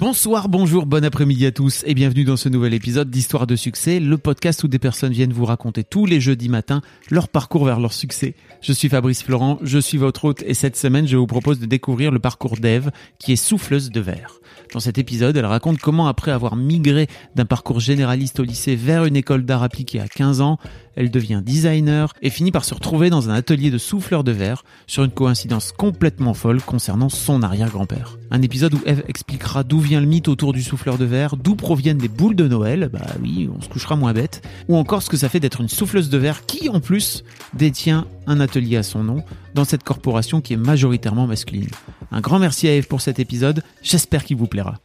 Bonsoir, bonjour, bon après-midi à tous et bienvenue dans ce nouvel épisode d'Histoire de succès, le podcast où des personnes viennent vous raconter tous les jeudis matins leur parcours vers leur succès. Je suis Fabrice Florent, je suis votre hôte et cette semaine je vous propose de découvrir le parcours d'Ève qui est souffleuse de verre. Dans cet épisode, elle raconte comment après avoir migré d'un parcours généraliste au lycée vers une école d'art appliqué à 15 ans, elle devient designer et finit par se retrouver dans un atelier de souffleur de verre sur une coïncidence complètement folle concernant son arrière-grand-père. Un épisode où Eve expliquera d'où vient le mythe autour du souffleur de verre, d'où proviennent les boules de Noël, bah oui, on se couchera moins bête, ou encore ce que ça fait d'être une souffleuse de verre qui en plus détient un atelier à son nom dans cette corporation qui est majoritairement masculine. Un grand merci à Eve pour cet épisode, j'espère qu'il vous plaira.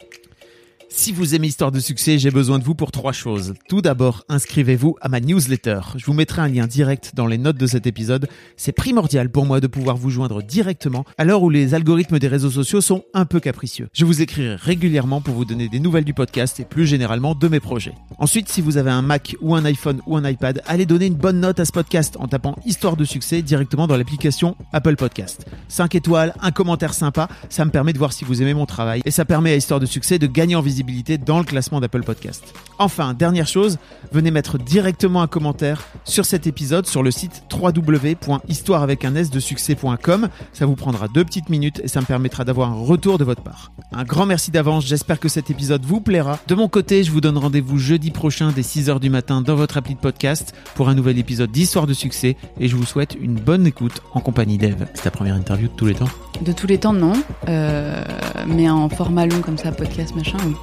Si vous aimez Histoire de succès, j'ai besoin de vous pour trois choses. Tout d'abord, inscrivez-vous à ma newsletter. Je vous mettrai un lien direct dans les notes de cet épisode. C'est primordial pour moi de pouvoir vous joindre directement à l'heure où les algorithmes des réseaux sociaux sont un peu capricieux. Je vous écrirai régulièrement pour vous donner des nouvelles du podcast et plus généralement de mes projets. Ensuite, si vous avez un Mac ou un iPhone ou un iPad, allez donner une bonne note à ce podcast en tapant Histoire de succès directement dans l'application Apple Podcast. 5 étoiles, un commentaire sympa, ça me permet de voir si vous aimez mon travail et ça permet à Histoire de succès de gagner en visibilité dans le classement d'Apple Podcast. Enfin, dernière chose, venez mettre directement un commentaire sur cet épisode sur le site www.histoire avec un s de succès.com. Ça vous prendra deux petites minutes et ça me permettra d'avoir un retour de votre part. Un grand merci d'avance, j'espère que cet épisode vous plaira. De mon côté, je vous donne rendez-vous jeudi prochain dès 6h du matin dans votre appli de podcast pour un nouvel épisode d'Histoire de succès et je vous souhaite une bonne écoute en compagnie d'Eve. C'est ta première interview de tous les temps? De tous les temps, non. Euh, mais en format long comme ça, podcast, machin, oui.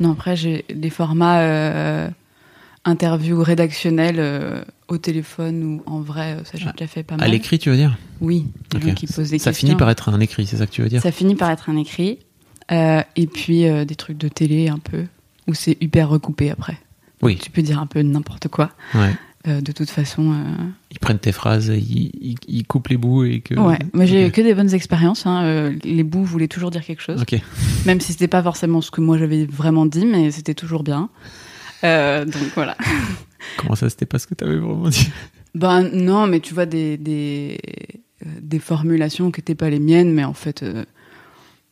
Non, après, j'ai des formats euh, interviews rédactionnels euh, au téléphone ou en vrai, euh, ça j'ai Ah, déjà fait pas À mal. l'écrit, tu veux dire? Oui, des Ok. gens qui posent des Ça questions. finit par être un écrit, c'est ça que tu veux dire? Ça finit par être un écrit. Euh, et puis des trucs de télé un peu, où c'est hyper recoupé après. Oui. Tu peux dire un peu n'importe quoi. Ouais. Euh, de toute façon, euh, Ils prennent tes phrases, ils, ils- ils coupent les bouts et que. ouais. Moi j'ai Ok. que des bonnes expériences. hein. Euh, les bouts voulaient toujours dire quelque chose. Même si c'était pas forcément ce que moi j'avais vraiment dit, mais c'était toujours bien. Donc voilà. Comment ça, c'était pas ce que t'avais vraiment dit? Ben non, mais tu vois des des, des formulations qui n'étaient pas les miennes, mais en fait,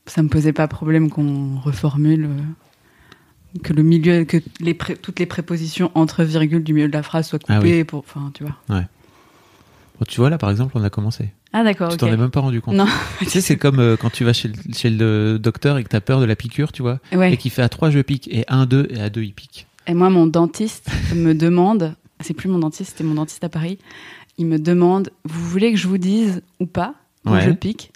ça me posait pas problème qu'on reformule, que le milieu, que les pré- toutes les prépositions entre virgules du milieu de la phrase soient Ah coupées pour, enfin, tu vois. Bon, Tu vois, là, par exemple, on a commencé. Ah d'accord. Tu t'en es même pas rendu compte. Non. Tu sais, c'est comme euh, quand tu vas chez le, chez le docteur et que t'as peur de la piqûre, tu vois, Ouais. et qu'il fait à 3 je pique, et 1, 2, et à 2 il pique. Et moi, mon dentiste me demande, c'est plus mon dentiste, c'était mon dentiste à Paris, il me demande, vous voulez que je vous dise ou pas quand Ouais. je pique?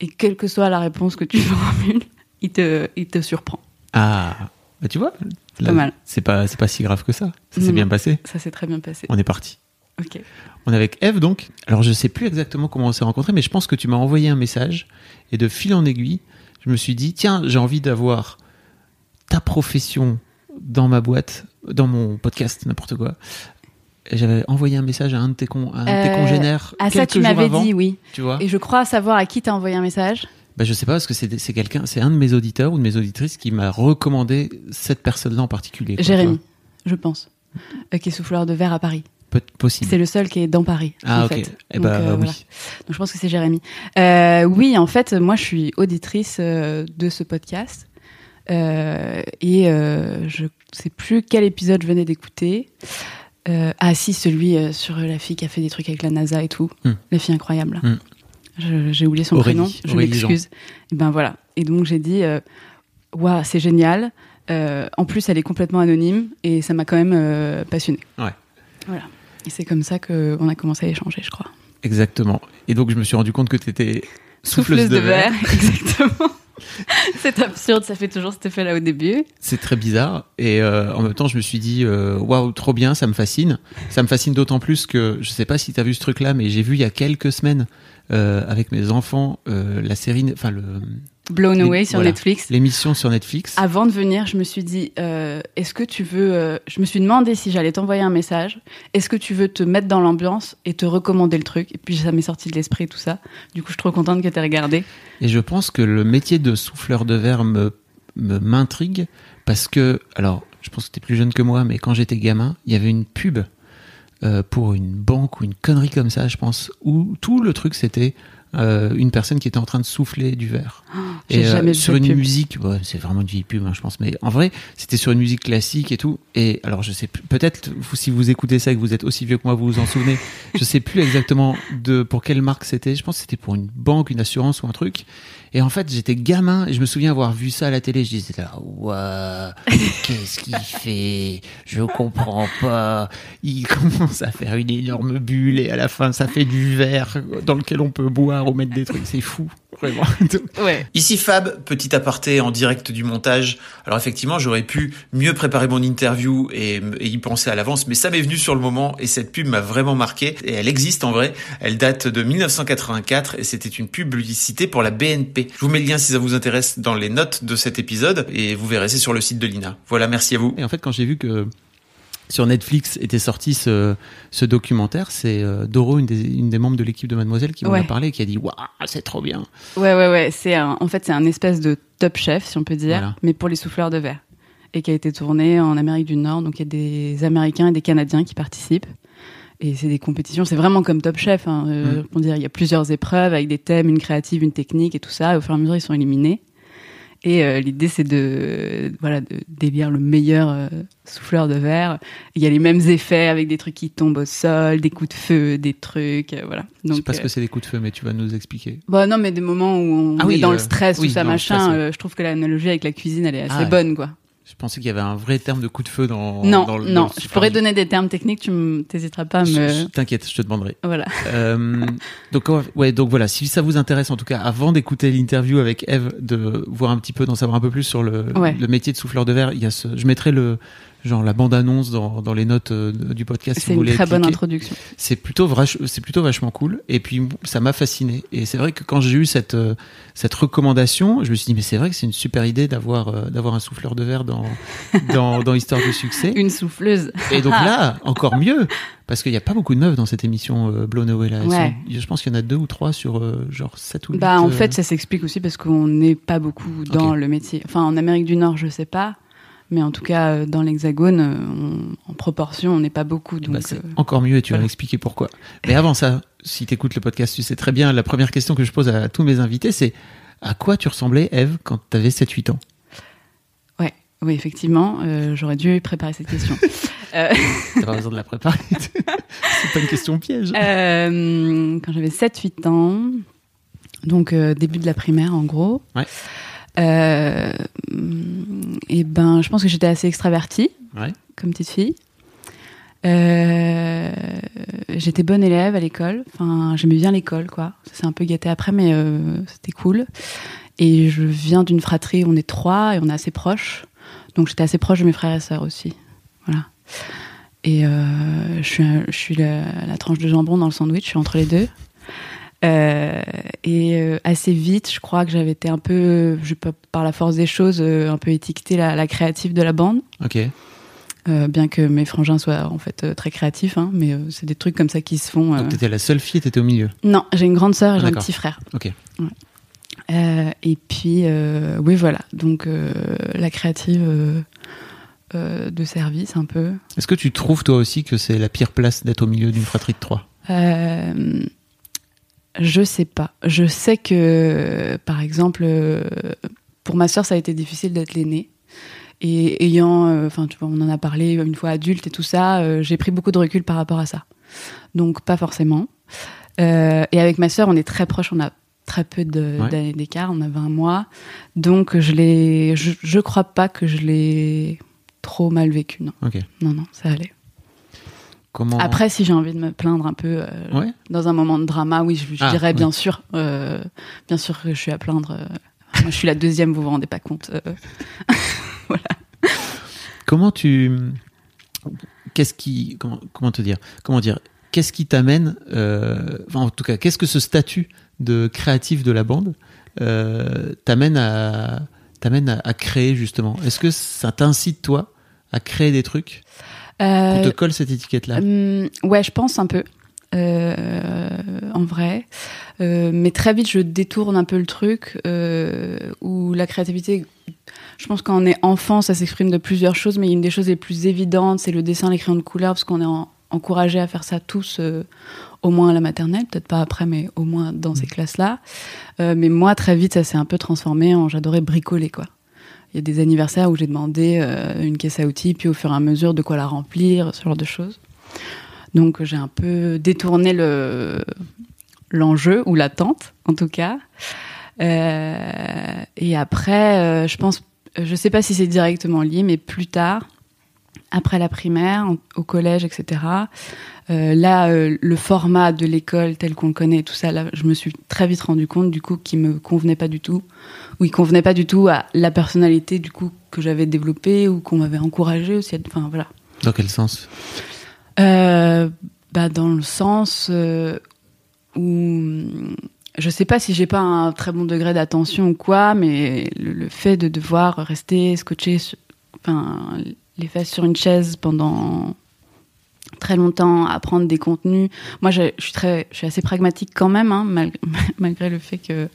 Et quelle que soit la réponse que tu formules, il te, il te surprend. Ah, bah tu vois, là, mal. c'est pas, c'est pas si grave que ça. Ça s'est bien passé. Ça s'est très bien passé. On est parti. Ok. On est avec Eve donc. Alors je sais plus exactement comment on s'est rencontrés, mais je pense que tu m'as envoyé un message et de fil en aiguille, je me suis dit tiens j'ai envie d'avoir ta profession dans ma boîte, dans mon podcast, n'importe quoi. Et J'avais envoyé un message à un de tes, con- à un de tes Euh, congénères Ah, ça, quelques tu jours m'avais avant, dit, oui. tu vois. Et je crois savoir à qui t'as envoyé un message. Bah, je sais pas parce que c'est c'est quelqu'un, c'est un de mes auditeurs ou de mes auditrices qui m'a recommandé cette personne-là en particulier. quoi, Jérémy, tu je pense. Euh, qui est souffleur de verre à Paris. vois. Peut- possible. C'est le seul qui est dans Paris. Ah en ok. fait. Eh Donc, bah euh, oui. voilà. Donc je pense que c'est Jérémy. Euh, oui, en fait, moi je suis auditrice euh, de ce podcast. Euh, et euh, je sais plus quel épisode je venais d'écouter. Euh, ah si, celui euh, sur la fille qui a fait des trucs avec la NASA et tout. Hmm. La fille incroyable. Hmm. J'ai oublié son Aurélie, prénom, je m'excuse. Et ben voilà. Et donc j'ai dit, waouh, c'est génial. Euh, en plus, elle est complètement anonyme et ça m'a quand même euh, passionnée. Ouais. Voilà. Et c'est comme ça qu'on a commencé à échanger, je crois. Exactement. Et donc je me suis rendu compte que tu étais Souffleuse de verre, exactement. c'est absurde, ça fait toujours cet effet-là au début. C'est très bizarre. Et euh, en même temps, je me suis dit, euh, waouh, trop bien, ça me fascine. Ça me fascine d'autant plus que je sais pas si tu as vu ce truc-là, mais j'ai vu il y a quelques semaines euh, avec mes enfants euh, la série, enfin le Blown Les- Away sur voilà. Netflix. l'émission sur Netflix. Avant de venir, je me suis dit, euh, est-ce que tu veux... euh, je me suis demandé si j'allais t'envoyer un message. Est-ce que tu veux te mettre dans l'ambiance et te recommander le truc? Et puis ça m'est sorti de l'esprit tout ça. Du coup, je suis trop contente que tu aies regardé. Et je pense que le métier de souffleur de verre me me- m'intrigue parce que, alors, je pense que tu es plus jeune que moi, mais quand j'étais gamin, il y avait une pub euh, pour une banque ou une connerie comme ça, je pense, où tout le truc c'était euh, une personne qui était en train de souffler du verre. J'ai Et euh, jamais vu sur une pub. musique, ouais, c'est vraiment une vieille pub, hein, je pense, mais en vrai, c'était sur une musique classique et tout. Et alors, je sais plus- peut-être si vous écoutez ça et que vous êtes aussi vieux que moi, vous vous en souvenez. je sais plus exactement de pour quelle marque c'était. Je pense que c'était pour une banque, une assurance ou un truc. Et en fait, j'étais gamin et je me souviens avoir vu ça à la télé. Je disais là, ouais, qu'est-ce qu'il fait? Je comprends pas. Il commence à faire une énorme bulle et à la fin, ça fait du verre dans lequel on peut boire ou mettre des trucs. C'est fou, vraiment. Ouais. Ici Fab, petit aparté en direct du montage. Alors effectivement, j'aurais pu mieux préparer mon interview et, et y penser à l'avance, mais ça m'est venu sur le moment et cette pub m'a vraiment marqué. Et elle existe en vrai. Elle date de 1984 et c'était une publicité pour la BNP. Je vous mets le lien si ça vous intéresse dans les notes de cet épisode et vous verrez c'est sur le site de l'INA. Voilà, merci à vous. Et en fait, quand j'ai vu que sur Netflix était sorti ce, ce documentaire, c'est euh, Doro, une des, une des membres de l'équipe de Mademoiselle, qui m'en a parlé et qui a dit Waouh, c'est trop bien. Ouais, ouais, ouais. C'est un- en fait, c'est un espèce de top chef, si on peut dire, Voilà. mais pour les souffleurs de verre. Et qui a été tourné en Amérique du Nord. Donc, il y a des Américains et des Canadiens qui participent. Et c'est des compétitions. C'est vraiment comme Top Chef. Hein. Euh, Mm. il y a plusieurs épreuves avec des thèmes, une créative, une technique et tout ça. Et au fur et à mesure, ils sont éliminés. Et euh, l'idée, c'est de, voilà, de d'élire le meilleur euh, souffleur de verre. Il y a les mêmes effets avec des trucs qui tombent au sol, des coups de feu, des trucs, euh, voilà. je sais Donc, pas ce euh, que c'est des coups de feu, mais tu vas nous expliquer. Bah non, mais des moments où on Ah oui, est dans euh, le stress, oui, tout ça, machin. stress, ouais. euh, je trouve que l'analogie avec la cuisine, elle est assez Ah bonne, quoi. Je pensais qu'il y avait un vrai terme de coup de feu dans. non, dans le- non, dans le je pourrais donner des termes techniques, tu n'hésiteras pas à Je- me. je- T'inquiète, je te demanderai. Voilà. Euh, donc ouais, donc voilà, si ça vous intéresse en tout cas, avant d'écouter l'interview avec Eve, de voir un petit peu, d'en savoir un peu plus sur le, Ouais. le métier de souffleur de verre, il y a ce, je mettrai le genre la bande annonce dans, dans les notes euh, du podcast. C'est une très bonne introduction. c'est plutôt c'est plutôt vachement cool et puis ça m'a fasciné et c'est vrai que quand j'ai eu cette euh, cette recommandation je me suis dit mais c'est vrai que c'est une super idée d'avoir euh, d'avoir un souffleur de verre dans dans dans histoire de succès Une souffleuse. et donc là encore mieux parce qu'il n'y a pas beaucoup de meufs dans cette émission euh, Blown Away là Elles Ouais. je pense qu'il y en a deux ou trois sur euh, genre sept ou huit, Bah, en fait, ça s'explique aussi parce qu'on n'est pas beaucoup dans le métier. Enfin, en Amérique du Nord, je sais pas. Mais en tout cas, euh, dans l'Hexagone, euh, en proportion, on n'est pas beaucoup. bah, c'est euh, encore mieux et tu vas voilà. m'expliquer pourquoi. Mais avant ça, si tu écoutes le podcast, tu sais très bien, la première question que je pose à tous mes invités, c'est à quoi tu ressemblais, Eve, quand tu avais 7-8 ans? Ouais, oui, effectivement, euh, j'aurais dû préparer cette question. Euh, T'as pas besoin de la préparer. c'est pas une question piège. Quand j'avais 7-8 ans, donc début de la primaire en gros. Ouais. Euh, et ben, je pense que j'étais assez extravertie Ouais. comme petite fille. Euh, j'étais bonne élève à l'école. Enfin, j'aimais bien l'école, quoi. Ça s'est un peu gâté après, mais euh, c'était cool. Et je viens d'une fratrie, on est trois et on est assez proches. Donc j'étais assez proche de mes frères et sœurs aussi. Voilà. Et euh, je suis, je suis la, la tranche de jambon dans le sandwich, je suis entre les deux. Euh, et euh, assez vite, je crois que j'avais été un peu, je peux, par la force des choses, euh, un peu étiquetée la, la créative de la bande. Ok. Euh, bien que mes frangins soient en fait euh, très créatifs, hein, mais euh, c'est des trucs comme ça qui se font. euh. Donc t'étais la seule fille t'étais au milieu. Non, j'ai une grande sœur et Ah, j'ai un petit frère. Ok. Euh, et puis, euh, oui, voilà. Donc, euh, la créative euh, euh, de service, un peu. Est-ce que tu trouves toi aussi que c'est la pire place d'être au milieu d'une fratrie de trois? Euh, je sais pas. Je sais que, par exemple, euh, pour ma sœur, ça a été difficile d'être l'aînée. Et ayant, euh, enfin, tu vois, on en a parlé une fois adulte et tout ça, euh, j'ai pris beaucoup de recul par rapport à ça. Donc, pas forcément. Euh, et avec ma sœur, on est très proches, on a très peu Ouais. d'années d'écart, on a 20 mois. Donc, je l'ai, je, je crois pas que je l'ai trop mal vécu, non. Non, non, ça allait. Comment Après, si j'ai envie de me plaindre un peu euh, Ouais. dans un moment de drama, oui, je, je Ah, dirais ouais. bien sûr, euh, bien sûr que je suis à plaindre. euh, moi, je suis la deuxième, vous vous rendez pas compte. Comment tu Qu'est-ce qui comment, comment te dire Comment dire Qu'est-ce qui t'amène enfin, En tout cas, qu'est-ce que ce statut de créatif de la bande t'amène à t'amène à, à créer justement? Est-ce que ça t'incite toi à créer des trucs? On te colle cette étiquette-là? Hum, ouais, je pense un peu. Euh, en vrai. Euh, mais très vite, je détourne un peu le truc euh, où la créativité. Je pense quand on est enfant, ça s'exprime de plusieurs choses, mais une des choses les plus évidentes, c'est le dessin, les crayons de couleur, parce qu'on est en- encouragé à faire ça tous, euh, au moins à la maternelle, peut-être pas après, mais au moins dans ces classes-là. Euh, mais moi, très vite, ça s'est un peu transformé en j'adorais bricoler, quoi. Il y a des anniversaires où j'ai demandé euh, une caisse à outils, puis au fur et à mesure de quoi la remplir, ce genre de choses. Donc j'ai un peu détourné le l'enjeu ou l'attente, en tout cas. Euh, et après, euh, je pense, je sais pas si c'est directement lié, mais plus tard, après la primaire, en- au collège, etc. euh, là, euh, le format de l'école tel qu'on le connaît, tout ça, là, je me suis très vite rendu compte du coup qu'il me convenait pas du tout, ou il convenait pas du tout à la personnalité du coup que j'avais développée ou qu'on m'avait encouragé aussi. Enfin voilà. Dans quel sens? Euh, bah, dans le sens où je sais pas si j'ai pas un très bon degré d'attention ou quoi, mais le, le fait de devoir rester scotché, enfin les fesses sur une chaise pendant très longtemps, apprendre des contenus. Moi, je, je suis très, je suis assez pragmatique quand même, hein, malgré, malgré le fait que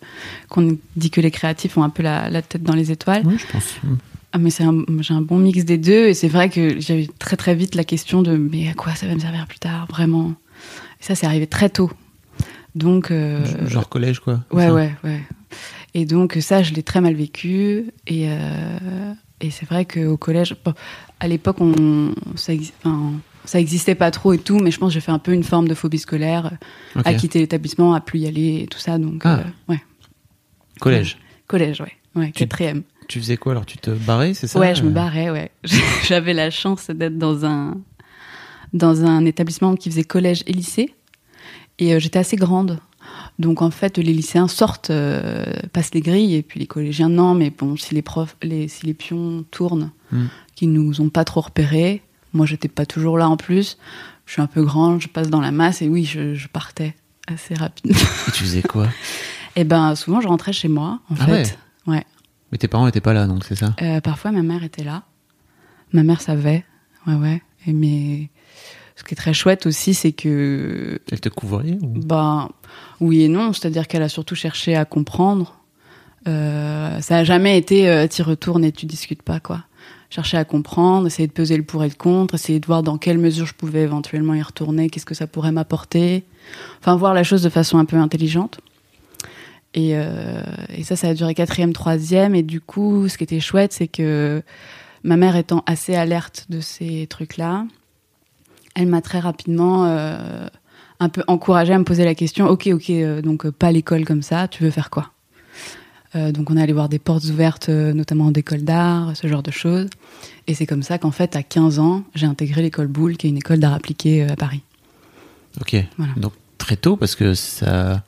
qu'on dit que les créatifs ont un peu la, la tête dans les étoiles. Oui, je pense. Ah, mais c'est un, j'ai un bon mix des deux et c'est vrai que j'avais très très vite la question de mais à quoi ça va me servir plus tard vraiment? Et ça c'est arrivé très tôt donc euh, Genre collège, quoi. ouais Ça? ouais ouais et donc ça je l'ai très mal vécu et euh, et c'est vrai qu'au collège bon, à l'époque on ça, enfin, ça existait pas trop et tout mais je pense que j'ai fait un peu une forme de phobie scolaire Ok. à quitter l'établissement à plus y aller et tout ça donc Ah. euh, ouais Collège. collège ouais quatrième Tu faisais quoi alors? Tu te barrais, c'est ça? Ouais, je me Euh, barrais, ouais. J'avais la chance d'être dans un, dans un établissement qui faisait collège et lycée. Et euh, j'étais assez grande. Donc en fait, les lycéens sortent, euh, passent les grilles, et puis les collégiens, non, mais bon, si les profs, les, si les pions tournent, Hmm. Qui nous ont pas trop repérés, moi j'étais pas toujours là en plus, je suis un peu grande, je passe dans la masse, et oui, je, je partais assez rapidement. Et tu faisais quoi? Et ben souvent, je rentrais chez moi, en Ah fait. ouais. Mais tes parents étaient pas là, donc c'est ça? Euh, parfois, ma mère était là. Ma mère savait. Ouais, ouais. Et mais ce qui est très chouette aussi, c'est que, Elle te couvrait ou... ben, oui et non. C'est-à-dire qu'elle a surtout cherché à comprendre. Euh, ça a jamais été euh, t'y retournes et tu discutes pas, quoi. Chercher à comprendre, essayer de peser le pour et le contre, essayer de voir dans quelle mesure je pouvais éventuellement y retourner, qu'est-ce que ça pourrait m'apporter. Enfin, voir la chose de façon un peu intelligente. Et, euh, ça, ça a duré quatrième, troisième. Et du coup, ce qui était chouette, c'est que ma mère étant assez alerte de ces trucs-là, elle m'a très rapidement euh, un peu encouragée à me poser la question Ok, ok, euh, donc pas l'école comme ça, tu veux faire quoi? Donc on est allé voir des portes ouvertes, euh, notamment d'écoles d'art, ce genre de choses. Et c'est comme ça qu'en fait, à 15 ans, j'ai intégré l'école Boulle, qui est une école d'art appliqué euh, à Paris. Ok. Voilà. Donc très tôt, parce que ça,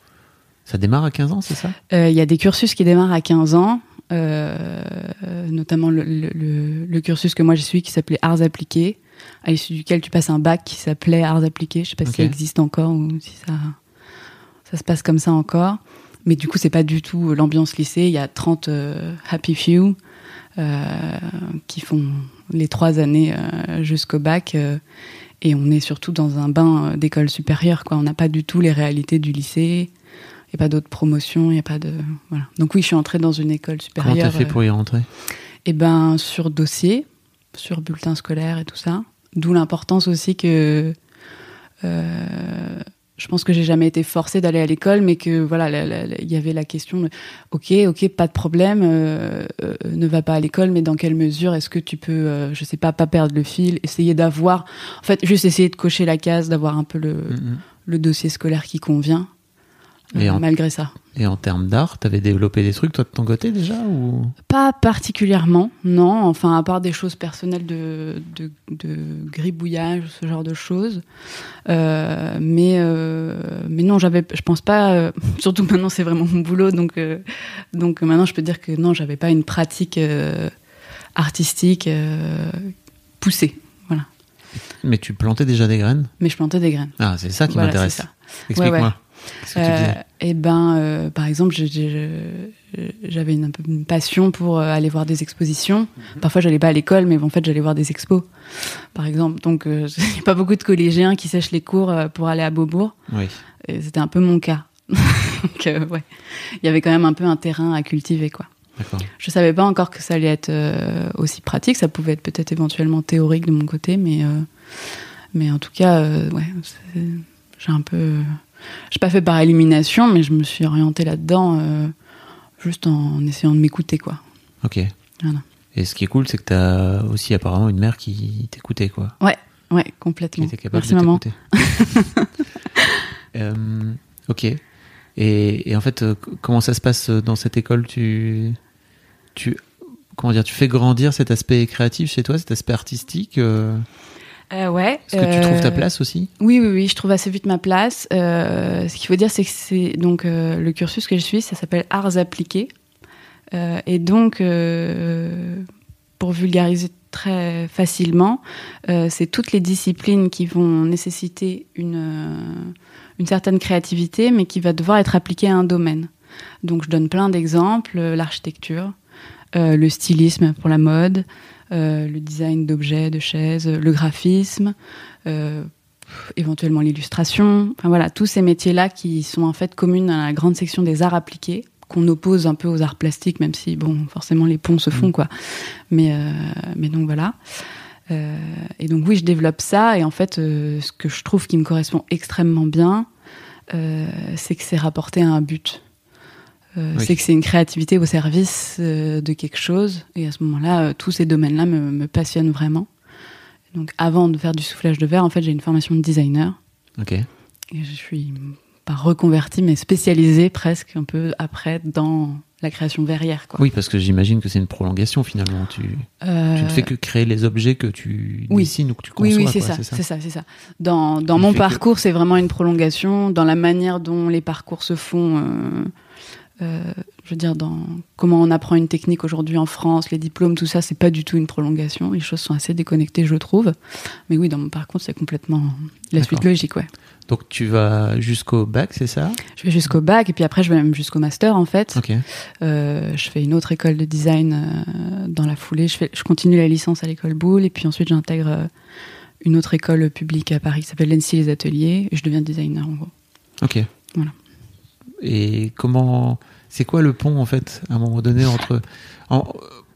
ça démarre à 15 ans, c'est ça? Euh, Il y a des cursus qui démarrent à 15 ans, euh, notamment le, le- le- le cursus que moi j'ai suivi qui s'appelait Arts appliqués, à l'issue duquel tu passes un bac qui s'appelait Arts appliqués. Je sais pas Ok. si ça existe encore ou si ça, ça se passe comme ça encore. Mais du coup, c'est pas du tout l'ambiance lycée. Il y a 30 euh, happy few euh, qui font les trois années euh, jusqu'au bac. euh, et on est surtout dans un bain euh, d'école supérieure. Quoi. On n'a pas du tout les réalités du lycée. Il n'y a pas d'autres promotions, il n'y a pas de. Voilà. Donc, oui, je suis entrée dans une école Comment supérieure. t'as fait pour y rentrer? Et ben, sur dossier, sur bulletin scolaire et tout ça. D'où l'importance aussi que. euh, je pense que j'ai jamais été forcée d'aller à l'école, mais que voilà, il y avait la question de, ok, ok, pas de problème, euh, euh, ne va pas à l'école, mais dans quelle mesure est-ce que tu peux, euh, je sais pas, pas perdre le fil, essayer d'avoir, en fait, juste essayer de cocher la case, d'avoir un peu le, Mhm. le dossier scolaire qui convient, Et euh, en- malgré ça. Et en termes d'art, t'avais développé des trucs toi de ton côté déjà ou? Pas particulièrement, non. Enfin, à part des choses personnelles de, de, de gribouillage, ce genre de choses. Euh, mais, euh, mais non, j'avais, je pense pas. euh, surtout maintenant, c'est vraiment mon boulot, donc donc maintenant, je peux dire que non, j'avais pas une pratique artistique poussée. Voilà. Mais tu plantais déjà des graines? Mais je plantais des graines. Ah, c'est ça qui Voilà, m'intéresse. Explique-moi. Ouais, ouais. Qu'est-ce que tu faisais et ben, euh, par exemple, j'avais une, passion pour euh, aller voir des expositions. Mhm. Parfois, j'allais pas à l'école, mais en fait, j'allais voir des expos, par exemple. Donc, euh, il n'y a pas beaucoup de collégiens qui sèchent les cours euh, pour aller à Beaubourg. Oui. Et c'était un peu mon cas. Donc, euh, ouais, il y avait quand même un peu un terrain à cultiver, quoi. Je savais pas encore que ça allait être euh, aussi pratique. Ça pouvait être peut-être éventuellement théorique de mon côté, mais euh, mais en tout cas, euh, ouais, j'ai un peu, j'ai pas fait par élimination, mais je me suis orientée là-dedans euh, juste en essayant de m'écouter, quoi. Ok. Voilà. Et ce qui est cool, c'est que tu as aussi apparemment une mère qui t'écoutait, quoi. Ouais, ouais, Qui complètement. était capable Merci de maman. Euh, ok. Et, et en fait, euh, comment ça se passe dans cette école? Tu, tu, comment dire, tu fais grandir cet aspect créatif chez toi, cet aspect artistique. euh, Euh, ouais. Est-ce que tu trouves ta euh, place aussi? Oui, oui, oui, je trouve assez vite ma place. Euh, ce qu'il faut dire, c'est que c'est donc le cursus que je suis, ça s'appelle arts appliqués. Et donc, pour vulgariser très facilement, c'est toutes les disciplines qui vont nécessiter une, une certaine créativité, mais qui va devoir être appliquée à un domaine. Donc, je donne plein d'exemples l'architecture, le stylisme pour la mode, le design d'objets, de chaises, le graphisme, euh, éventuellement l'illustration. Enfin voilà, tous ces métiers-là qui sont en fait communs à la grande section des arts appliqués qu'on oppose un peu aux arts plastiques, même si bon, forcément les ponts se font quoi. Mais euh, mais donc voilà. Euh, et donc oui, je développe ça et en fait, euh, ce que je trouve qui me correspond extrêmement bien, euh, c'est que c'est rapporté à un but. Euh, Oui. C'est que c'est une créativité au service euh, de quelque chose. Et à ce moment-là, euh, tous ces domaines-là me, me passionnent vraiment. Donc avant de faire du soufflage de verre, en fait, j'ai une formation de designer. Ok. Et je suis pas reconvertie, mais spécialisée presque un peu après dans la création verrière. Quoi. Oui, parce que j'imagine que c'est une prolongation finalement. Tu, Euh, tu ne fais que créer les objets que tu oui. dessines ou que tu conçois. Oui, oui, c'est ça, c'est ça, c'est ça. Dans, dans mon que- parcours, c'est vraiment une prolongation dans la manière dont les parcours se font. euh, euh, je veux dire, dans comment on apprend une technique aujourd'hui en France, les diplômes, tout ça, c'est pas du tout une prolongation. Les choses sont assez déconnectées, je trouve. Mais oui, dans mon parcours, c'est complètement la suite logique, ouais. Donc tu vas jusqu'au bac, c'est ça? Je vais jusqu'au bac et puis après, je vais même jusqu'au master, en fait. Ok. Euh, je fais une autre école de design euh, dans la foulée. Je, fais, je continue la licence à l'école Boulle et puis ensuite j'intègre une autre école publique à Paris qui s'appelle l'ENSI Les Ateliers et je deviens designer en gros. Ok. Voilà. Et comment C'est quoi le pont en fait à un moment donné entre en-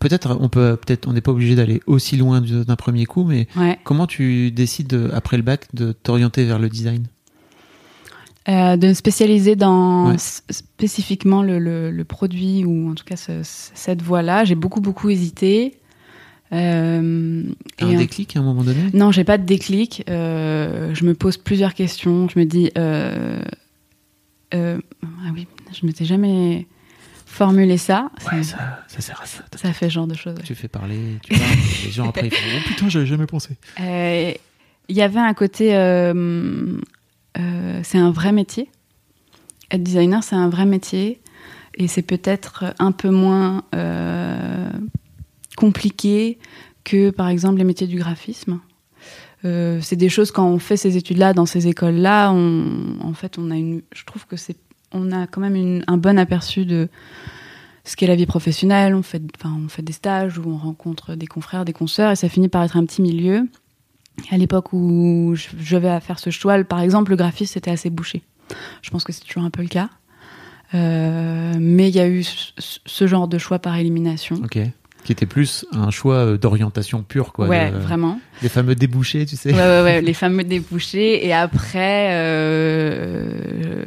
Peut-être on peut peut-être on n'est pas obligé d'aller aussi loin du- d'un premier coup, mais Ouais. comment tu décides de- après le bac de t'orienter vers le design? Euh, de me spécialiser dans Ouais. spécifiquement le, le- le produit ou en tout cas ce- ce- cette voie-là. J'ai beaucoup beaucoup hésité. Euh, et un déclic à un moment donné? Non, j'ai pas de déclic. Euh, je me pose plusieurs questions. Je me dis, ah oui, je m'étais jamais formulé ça. Ouais, ça, sert à ça. ça fait ce genre de choses. ouais. Tu fais parler, tu parles, les gens après ils font oh putain j'avais jamais pensé. Euh, Il y avait un côté, euh, euh, c'est un vrai métier. Être designer, c'est un vrai métier, et c'est peut-être un peu moins euh, compliqué que, par exemple, les métiers du graphisme. Euh, c'est des choses quand on fait ces études-là dans ces écoles-là, on, en fait, on a une, je trouve que c'est, on a quand même un bon aperçu de ce qu'est la vie professionnelle. On fait, enfin, on fait des stages où on rencontre des confrères, des consoeurs, et ça finit par être un petit milieu. À l'époque où je, vais à faire ce choix, par exemple, le graphisme c'était assez bouché. Je pense que c'est toujours un peu le cas. Euh, mais il y a eu ce, genre de choix par élimination. Qui était plus un choix euh, d'orientation pure quoi. ouais, de- vraiment. Les fameux débouchés, tu sais. Ouais, ouais, ouais, les fameux débouchés. Et après, euh,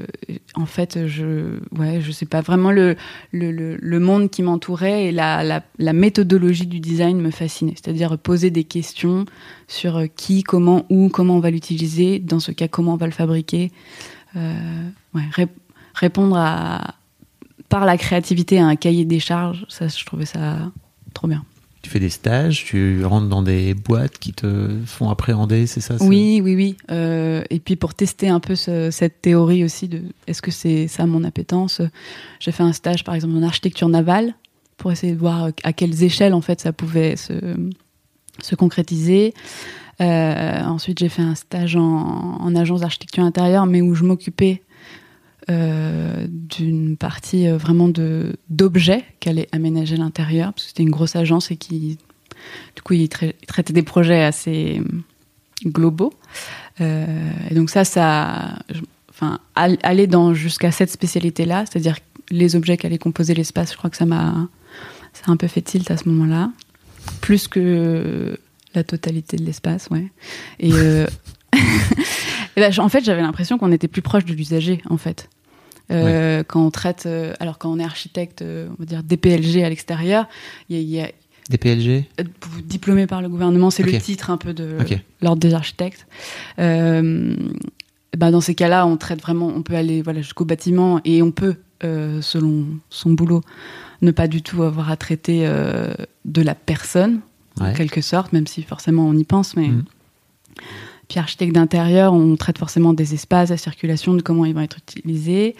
en fait, je, ouais, je sais pas vraiment le, le, le, le monde qui m'entourait et la, la, la méthodologie du design me fascinait. C'est-à-dire poser des questions sur qui, comment, où, comment on va l'utiliser. Dans ce cas, comment on va le fabriquer. Euh, ouais, ré- répondre à, par la créativité à un cahier des charges, ça, je trouvais ça trop bien. Tu fais des stages, tu rentres dans des boîtes qui te font appréhender, c'est ça Oui, oui, oui. Euh, et puis pour tester un peu ce- cette théorie aussi de est-ce que c'est ça mon appétence, euh, j'ai fait un stage par exemple en architecture navale pour essayer de voir à quelles échelles en fait ça pouvait se, se concrétiser. Euh, ensuite j'ai fait un stage en, en agence d'architecture intérieure mais où je m'occupais euh, d'une partie euh, vraiment de d'objets qu'elle allait aménager l'intérieur, parce que c'était une grosse agence et qui, du coup, il traitait des projets assez globaux. Euh, et donc ça, ça, enfin, aller dans jusqu'à cette spécialité-là, c'est-à-dire les objets qui allaient composer l'espace, je crois que ça m'a, ça a un peu fait tilt à ce moment-là, plus que la totalité de l'espace, ouais. Et, en fait, j'avais l'impression qu'on était plus proche de l'usager, en fait. Euh, quand on traite, alors quand on est architecte, on va dire DPLG à l'extérieur, il y a DPLG euh, Diplômé par le gouvernement, c'est le titre un peu de l'ordre des architectes. Euh, bah dans ces cas-là, on traite vraiment, on peut aller voilà, jusqu'au bâtiment et on peut, euh, selon son boulot, ne pas du tout avoir à traiter de la personne, en quelque sorte, même si forcément on y pense. Mais... Mm. Puis architecte d'intérieur, on traite forcément des espaces, la circulation, de comment ils vont être utilisés.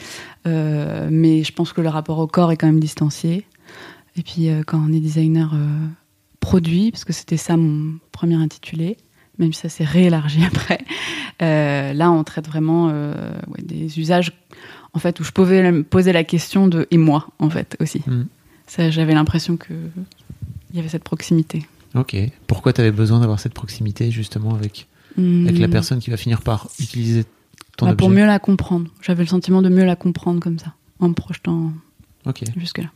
mais je pense que le rapport au corps est quand même distancié. Et puis euh, quand on est designer euh, produit, parce que c'était ça mon premier intitulé, même si ça s'est réélargi après, euh, là on traite vraiment des usages en fait où je pouvais me poser la question de et moi en fait aussi. Ça, j'avais l'impression que il y avait cette proximité. Ok. Pourquoi tu avais besoin d'avoir cette proximité justement avec, avec la hmm. personne qui va finir par utiliser ton bah, objet Pour mieux la comprendre. J'avais le sentiment de mieux la comprendre comme ça, en me projetant jusque là.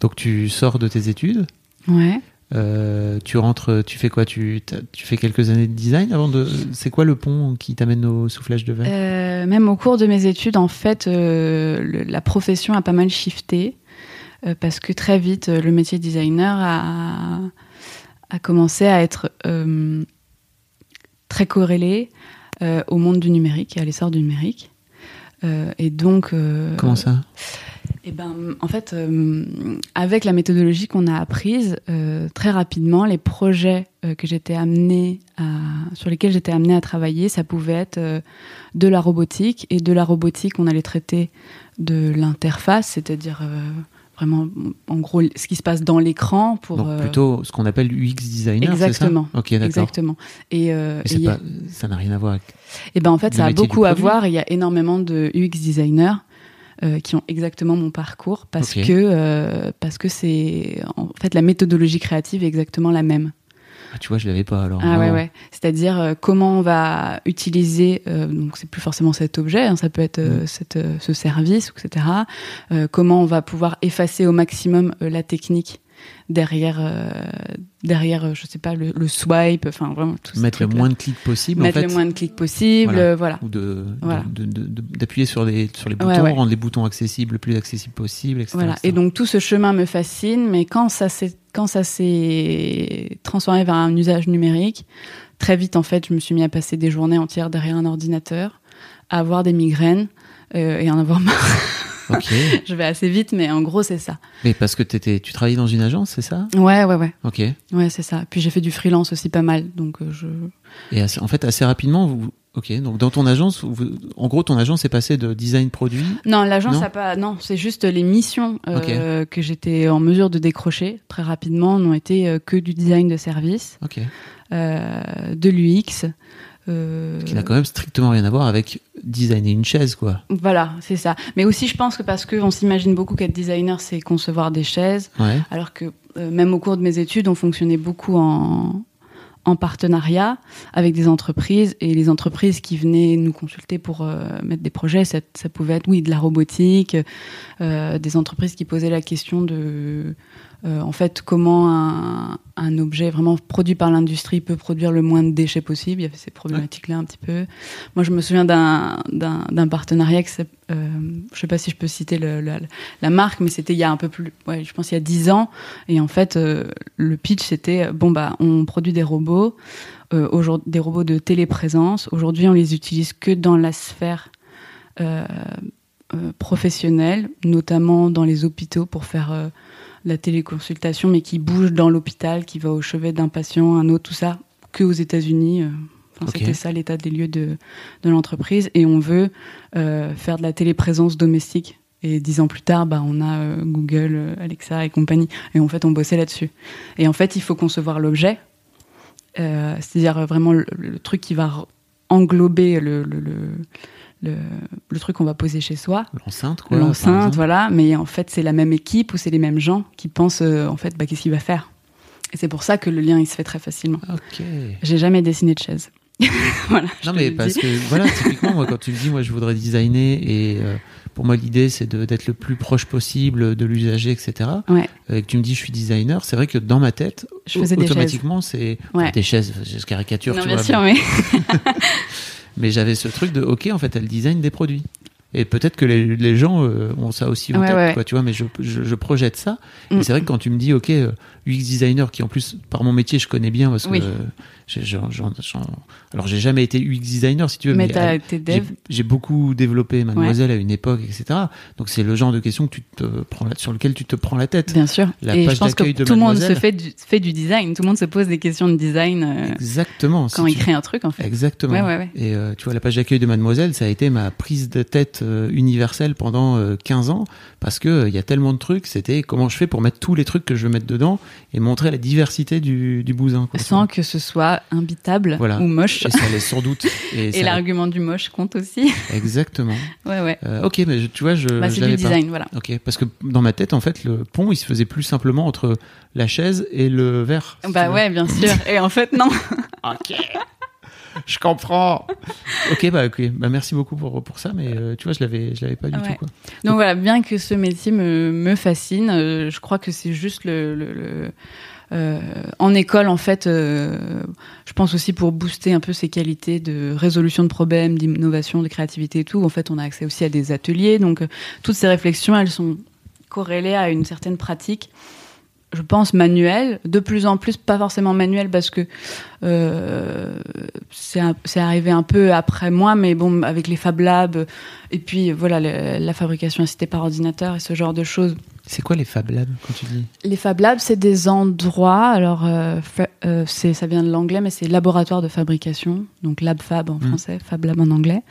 Donc tu sors de tes études. Ouais. Euh, tu rentres, tu fais quoi? Tu, tu fais quelques années de design avant de. C'est quoi le pont qui t'amène au soufflage de verre? Euh, Même au cours de mes études, en fait, euh, la profession a pas mal shifté parce que très vite, le métier de designer a, a commencé à être très corrélé au monde du numérique et à l'essor du numérique. et donc. Comment ça? eh ben, en fait, euh, avec la méthodologie qu'on a apprise, euh, très rapidement, les projets euh, que j'étais amenée à, sur lesquels j'étais amenée à travailler, ça pouvait être de la robotique. Et de la robotique, on allait traiter de l'interface, c'est-à-dire vraiment, en gros, ce qui se passe dans l'écran. pour Donc plutôt ce qu'on appelle UX designer, Exactement. Ça ok, d'accord. Exactement. Et, ça n'a rien à voir avec. Eh ben, en fait, ça a beaucoup à voir. Il y a énormément de UX designers euh, qui ont exactement mon parcours parce que euh, parce que c'est en fait la méthodologie créative est exactement la même. Ah, tu vois, je l'avais pas alors. Ah ouais, ouais. C'est-à-dire euh, comment on va utiliser, donc c'est plus forcément cet objet, hein, ça peut être mm. cette, ce service, etc. comment on va pouvoir effacer au maximum la technique derrière, euh, derrière, je sais pas, le, swipe, enfin vraiment tout Mettre le moins de clics possible. Mettre le moins de clics possible, voilà. Ou de, d'appuyer sur les, sur les boutons, rendre les boutons accessibles le plus accessibles possible, etc. Voilà. Et donc tout ce chemin me fascine, mais quand ça s'est, quand ça s'est transformé vers un usage numérique, très vite en fait, je me suis mis à passer des journées entières derrière un ordinateur, à avoir des migraines euh, et en avoir marre. je vais assez vite, mais en gros, c'est ça. Mais parce que étais, tu travaillais dans une agence, c'est ça? Ouais, ouais, ouais. Ok. Ouais, c'est ça. Puis j'ai fait du freelance aussi pas mal, donc euh, je. Et en fait, assez rapidement, vous. Ok, donc dans ton agence, en gros, ton agence est passée de design produit Non, l'agence n'a pas. Non, c'est juste les missions euh, que j'étais en mesure de décrocher très rapidement n'ont été euh, que du design de service, Ok. de l'UX, euh... qui n'a quand même strictement rien à voir avec designer une chaise, quoi. Voilà, c'est ça. Mais aussi, je pense que parce qu'on s'imagine beaucoup qu'être designer, c'est concevoir des chaises, alors que euh, même au cours de mes études, on fonctionnait beaucoup en, en partenariat avec des entreprises et les entreprises qui venaient nous consulter pour euh, mettre des projets, ça, pouvait être oui de la robotique, euh, des entreprises qui posaient la question de euh, en fait, comment un, un, objet vraiment produit par l'industrie peut produire le moins de déchets possible. Il y avait ces problématiques-là un petit peu. Moi, je me souviens d'un partenariat que euh, je sais pas si je peux citer le, la marque, mais c'était il y a un peu plus, ouais, je pense il y a dix ans. Et en fait, euh, le pitch c'était bon bah on produit des robots, euh, des robots de téléprésence. Aujourd'hui, on les utilise que dans la sphère euh, euh professionnelle, notamment dans les hôpitaux pour faire la téléconsultation, mais qui bouge dans l'hôpital, qui va au chevet d'un patient, un autre, tout ça, que aux États-Unis. Euh. C'était ça l'état des lieux de, de l'entreprise. Et on veut euh, faire de la téléprésence domestique. Et dix ans plus tard, bah, on a euh, Google, Alexa et compagnie. Et en fait, on bossait là-dessus. Et en fait, il faut concevoir l'objet. c'est-à-dire vraiment le, truc qui va englober le, le, le truc qu'on va poser chez soi. L'enceinte, quoi. L'enceinte, voilà. Mais en fait, c'est la même équipe ou c'est les mêmes gens qui pensent, euh, en fait, bah, qu'est-ce qu'il va faire. Et c'est pour ça que le lien, il se fait très facilement. Ok. J'ai jamais dessiné de chaise. voilà. Non, mais le parce dis. que, voilà, typiquement, moi, quand tu me dis, moi, je voudrais designer et euh, pour moi, l'idée, c'est d'être le plus proche possible de l'usager, etc. Ouais. Euh, Et que tu me dis, je suis designer, c'est vrai que dans ma tête, Je faisais des automatiquement, c'est Ouais. des chaises, je caricature, Non, tu bien vois. sûr, mais- mais Mais j'avais ce truc de, ok, en fait, elle design des produits. Et peut-être que les, les gens euh, ont ça aussi en Ouais, tête, ouais. quoi, tu vois, mais je, je, je projette ça. Et Mm. c'est vrai que quand tu me dis, ok, euh, UX designer, qui en plus, par mon métier, je connais bien, parce que Oui. euh, alors j'ai jamais été UX designer, si tu veux, mais j'ai beaucoup développé Mademoiselle à une époque, etc. Donc c'est le genre de question que tu te prends la- sur lequel tu te prends la tête. Bien sûr. La et page je pense que tout le monde se fait du, fait du design. Tout le monde se pose des questions de design euh, Exactement. quand si il tu- crée un truc, en fait. Exactement. Ouais, ouais, ouais. Et euh, tu vois, la page d'accueil de Mademoiselle, ça a été ma prise de tête euh, universelle pendant euh, 15 ans, parce que il y a tellement de trucs, c'était comment je fais pour mettre tous les trucs que je veux mettre dedans et montrer la diversité du, du bousin. quoi, Sans que ce soit imbitable Voilà. ou moche. Et ça laisse sans doute. Et, l'argument du moche compte aussi. Exactement. ouais, ouais. Euh, ok, mais je- tu vois, je, Bah, c'est du pas. design, voilà. Ok, parce que dans ma tête, en fait, le pont, il se faisait plus simplement entre la chaise et le verre. Bah ouais, bien sûr. Et en fait, non. Ok. Je comprends. ok, bah ok. Bah merci beaucoup pour, pour ça, mais euh, tu vois, je l'avais, je l'avais pas du Ouais. tout quoi. Donc voilà, bien que ce métier me, me fascine, euh, je crois que c'est juste le. le- le- euh, en école, en fait, euh, je pense aussi pour booster un peu ses qualités de résolution de problèmes, d'innovation, de créativité et tout. En fait, on a accès aussi à des ateliers. Donc, euh, toutes ces réflexions, elles sont corrélées à une certaine pratique je pense manuelle, de plus en plus, pas forcément manuelle parce que c'est arrivé un peu après moi, mais bon, avec les Fab Labs, et puis voilà, le- la fabrication assistée par ordinateur et ce genre de choses. C'est quoi les Fab Labs quand tu dis? Les Fab Labs, c'est des endroits, alors euh, euh, c'est- ça vient de l'anglais, mais c'est laboratoire de fabrication, donc Lab Fab en Mm. français, Fab Lab en anglais.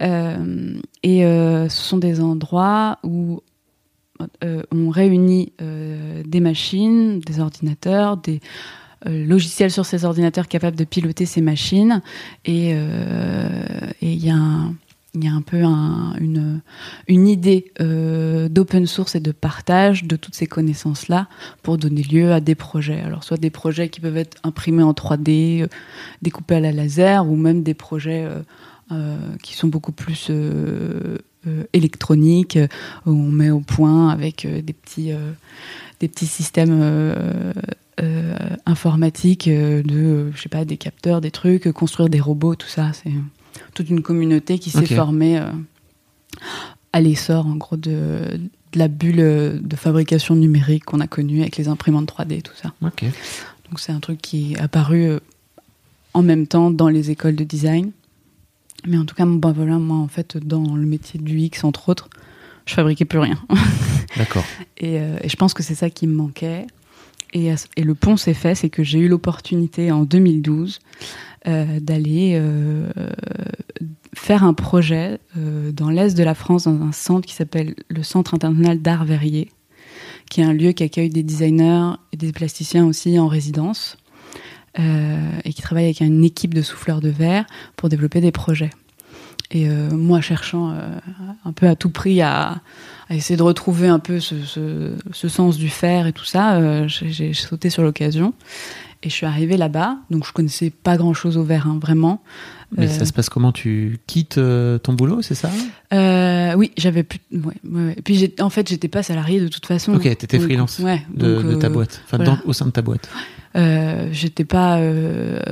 Euh, et euh, ce sont des endroits où on réunit des machines, des ordinateurs, des logiciels sur ces ordinateurs capables de piloter ces machines. Et il y a un il y a un peu un- une, idée euh, d'open source et de partage de toutes ces connaissances-là pour donner lieu à des projets. Alors, soit des projets qui peuvent être imprimés en 3D, euh, découpés à la laser, ou même des projets euh, qui sont beaucoup plus électroniques, où on met au point avec des, petits, systèmes informatiques je sais pas, des capteurs, des trucs, construire des robots, tout ça. Toute une communauté qui s'est formée euh, à l'essor, en gros, de, de la bulle de fabrication numérique qu'on a connue avec les imprimantes 3D et tout ça. Donc c'est un truc qui est apparu euh, en même temps dans les écoles de design. Mais en tout cas, bah voilà, moi en fait, dans le métier du X, entre autres, je fabriquais plus rien. D'accord. Et, euh, et je pense que c'est ça qui me manquait. Et, le pont s'est fait, c'est que j'ai eu l'opportunité en 2012 euh, d'aller euh, faire un projet euh, dans l'est de la France, dans un centre qui s'appelle le Centre international d'art verrier, qui est un lieu qui accueille des designers et des plasticiens aussi en résidence, euh, et qui travaille avec une équipe de souffleurs de verre pour développer des projets. Et euh, moi, cherchant euh, un peu à tout prix à, essayer de retrouver un peu ce, sens du faire et tout ça, euh, j'ai sauté sur l'occasion. Et je suis arrivée là-bas, donc je connaissais pas grand-chose au verre, hein, vraiment. Mais Euh, ça se passe comment? Tu quittes euh, ton boulot, c'est ça? Euh, oui, j'avais plus. Ouais, ouais, ouais. Et puis en fait, j'étais pas salariée de toute façon. Ok, t'étais freelance de, donc, de ta boîte, enfin voilà. dans- au sein de ta boîte. J'étais pas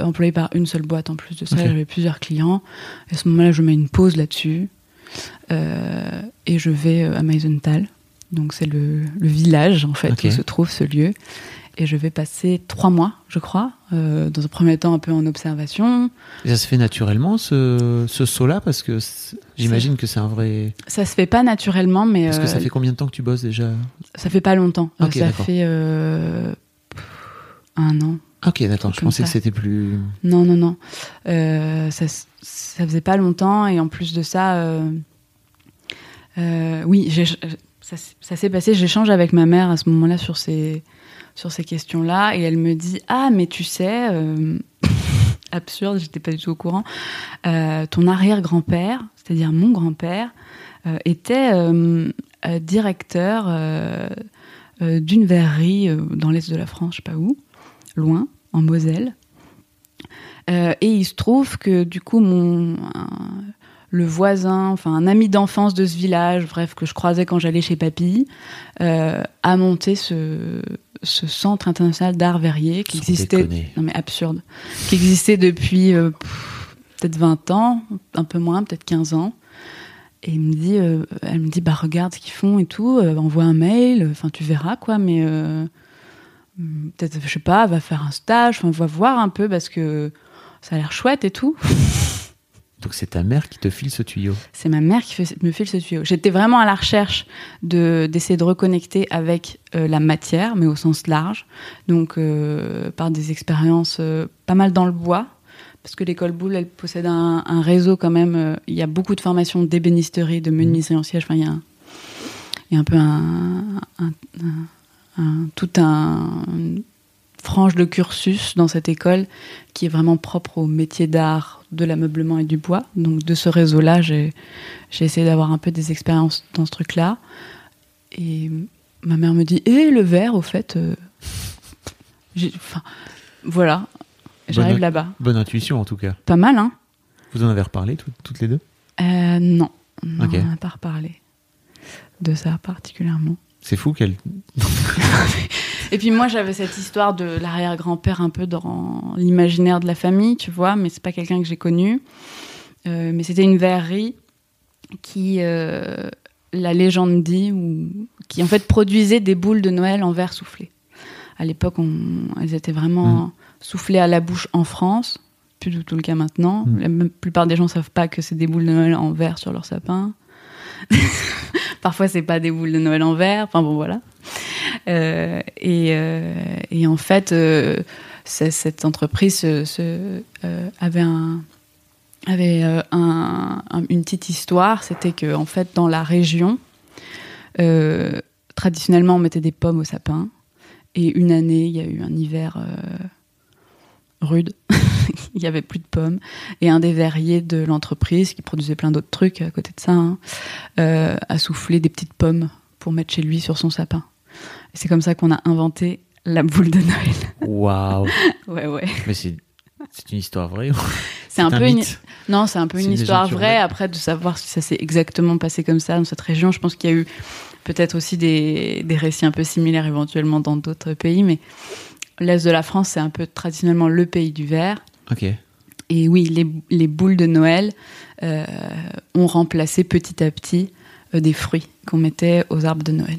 employée par une seule boîte en plus de ça, j'avais plusieurs clients. Et à ce moment-là, je mets une pause là-dessus et je vais à Meisenthal. Donc c'est le, le village en fait Ok. où se trouve ce lieu. Et je vais passer trois mois, je crois, euh, dans un premier temps un peu en observation. Et ça se fait naturellement ce, ce saut-là parce que j'imagine que c'est un vrai. Ça se fait pas naturellement, mais Parce que ça euh, fait combien de temps que tu bosses déjà ça fait pas longtemps. Euh, Ok, ça fait un an. Ok, d'accord. Je pensais que c'était plus. Non, non, non. Ça, ça faisait pas longtemps et en plus de ça, euh, oui, ça s'est passé. J'échange avec ma mère à ce moment-là sur ces, sur ces questions-là et elle me dit Ah, mais tu sais, euh, absurde, j'étais pas du tout au courant. Euh, ton arrière-grand-père, c'est-à-dire mon grand-père, euh, était directeur d'une verrerie dans l'est de la France, je sais pas où, loin, en Moselle. Et il se trouve que du coup, le voisin, enfin un ami d'enfance de ce village, bref, que je croisais quand j'allais chez Papy, a monté ce, ce centre international d'art verrier qui Sans existait, déconner. non mais absurde, qui existait depuis euh, peut-être 20 ans, un peu moins, peut-être 15 ans. Et il me dit, euh, elle me dit, bah regarde ce qu'ils font et tout, euh, envoie un mail, enfin tu verras quoi, mais peut-être, je sais pas, va faire un stage, enfin va voir un peu parce que ça a l'air chouette et tout. Donc c'est ta mère qui te file ce tuyau. C'est ma mère qui me file ce tuyau. J'étais vraiment à la recherche de d'essayer de reconnecter avec euh, la matière, mais au sens large. Donc euh, par des expériences euh, pas mal dans le bois, parce que l'école Boulle, elle possède un, réseau quand même. il y a beaucoup de formations d'ébénisterie, de menuiserie en siège. Enfin, il y a, un- peu un, tout un frange de cursus dans cette école qui est vraiment propre au métier d'art de l'ameublement et du bois. Donc de ce réseau-là, j'ai j'ai essayé d'avoir un peu des expériences dans ce truc-là. Et ma mère me dit, et le verre, au fait, euh, enfin, voilà, j'arrive là-bas. Bonne intuition en tout cas. Pas mal, hein Vous en avez reparlé tout- toutes les deux? Euh, Non, on n'a pas reparlé de ça particulièrement. C'est fou qu'elle. Et puis moi, j'avais cette histoire de l'arrière-grand-père un peu dans l'imaginaire de la famille, tu vois, mais c'est pas quelqu'un que j'ai connu. Euh, mais c'était une verrerie qui, euh, la légende dit, ou qui en fait produisait des boules de Noël en verre soufflé. À l'époque, elles étaient vraiment Mm. soufflées à la bouche en France. Plus du tout le cas maintenant. Mm. La plupart des gens savent pas que c'est des boules de Noël en verre sur leur sapin. Parfois, c'est pas des boules de Noël en verre. Enfin bon, voilà. Euh, et, euh, et en fait, euh, cette entreprise se- se, avait un avait un- un- une petite histoire. C'était que en fait, dans la région, traditionnellement, on mettait des pommes au sapin. Et une année, il y a eu un hiver rude. il y avait plus de pommes. Et un des verriers de l'entreprise, qui produisait plein d'autres trucs à côté de ça, hein, a soufflé des petites pommes pour mettre chez lui sur son sapin. C'est comme ça qu'on a inventé la boule de Noël. Waouh ouais, ouais. Mais c'est c'est une histoire vraie. C'est un, peu une... Non, c'est un peu une histoire vraie. Après, de savoir si ça s'est exactement passé comme ça dans cette région, je pense qu'il y a eu peut-être aussi des, des récits un peu similaires éventuellement dans d'autres pays. Mais l'Est de la France, c'est un peu traditionnellement le pays du verre. Ok. Et oui, les, les boules de Noël euh, ont remplacé petit à petit euh, des fruits qu'on mettait aux arbres de Noël.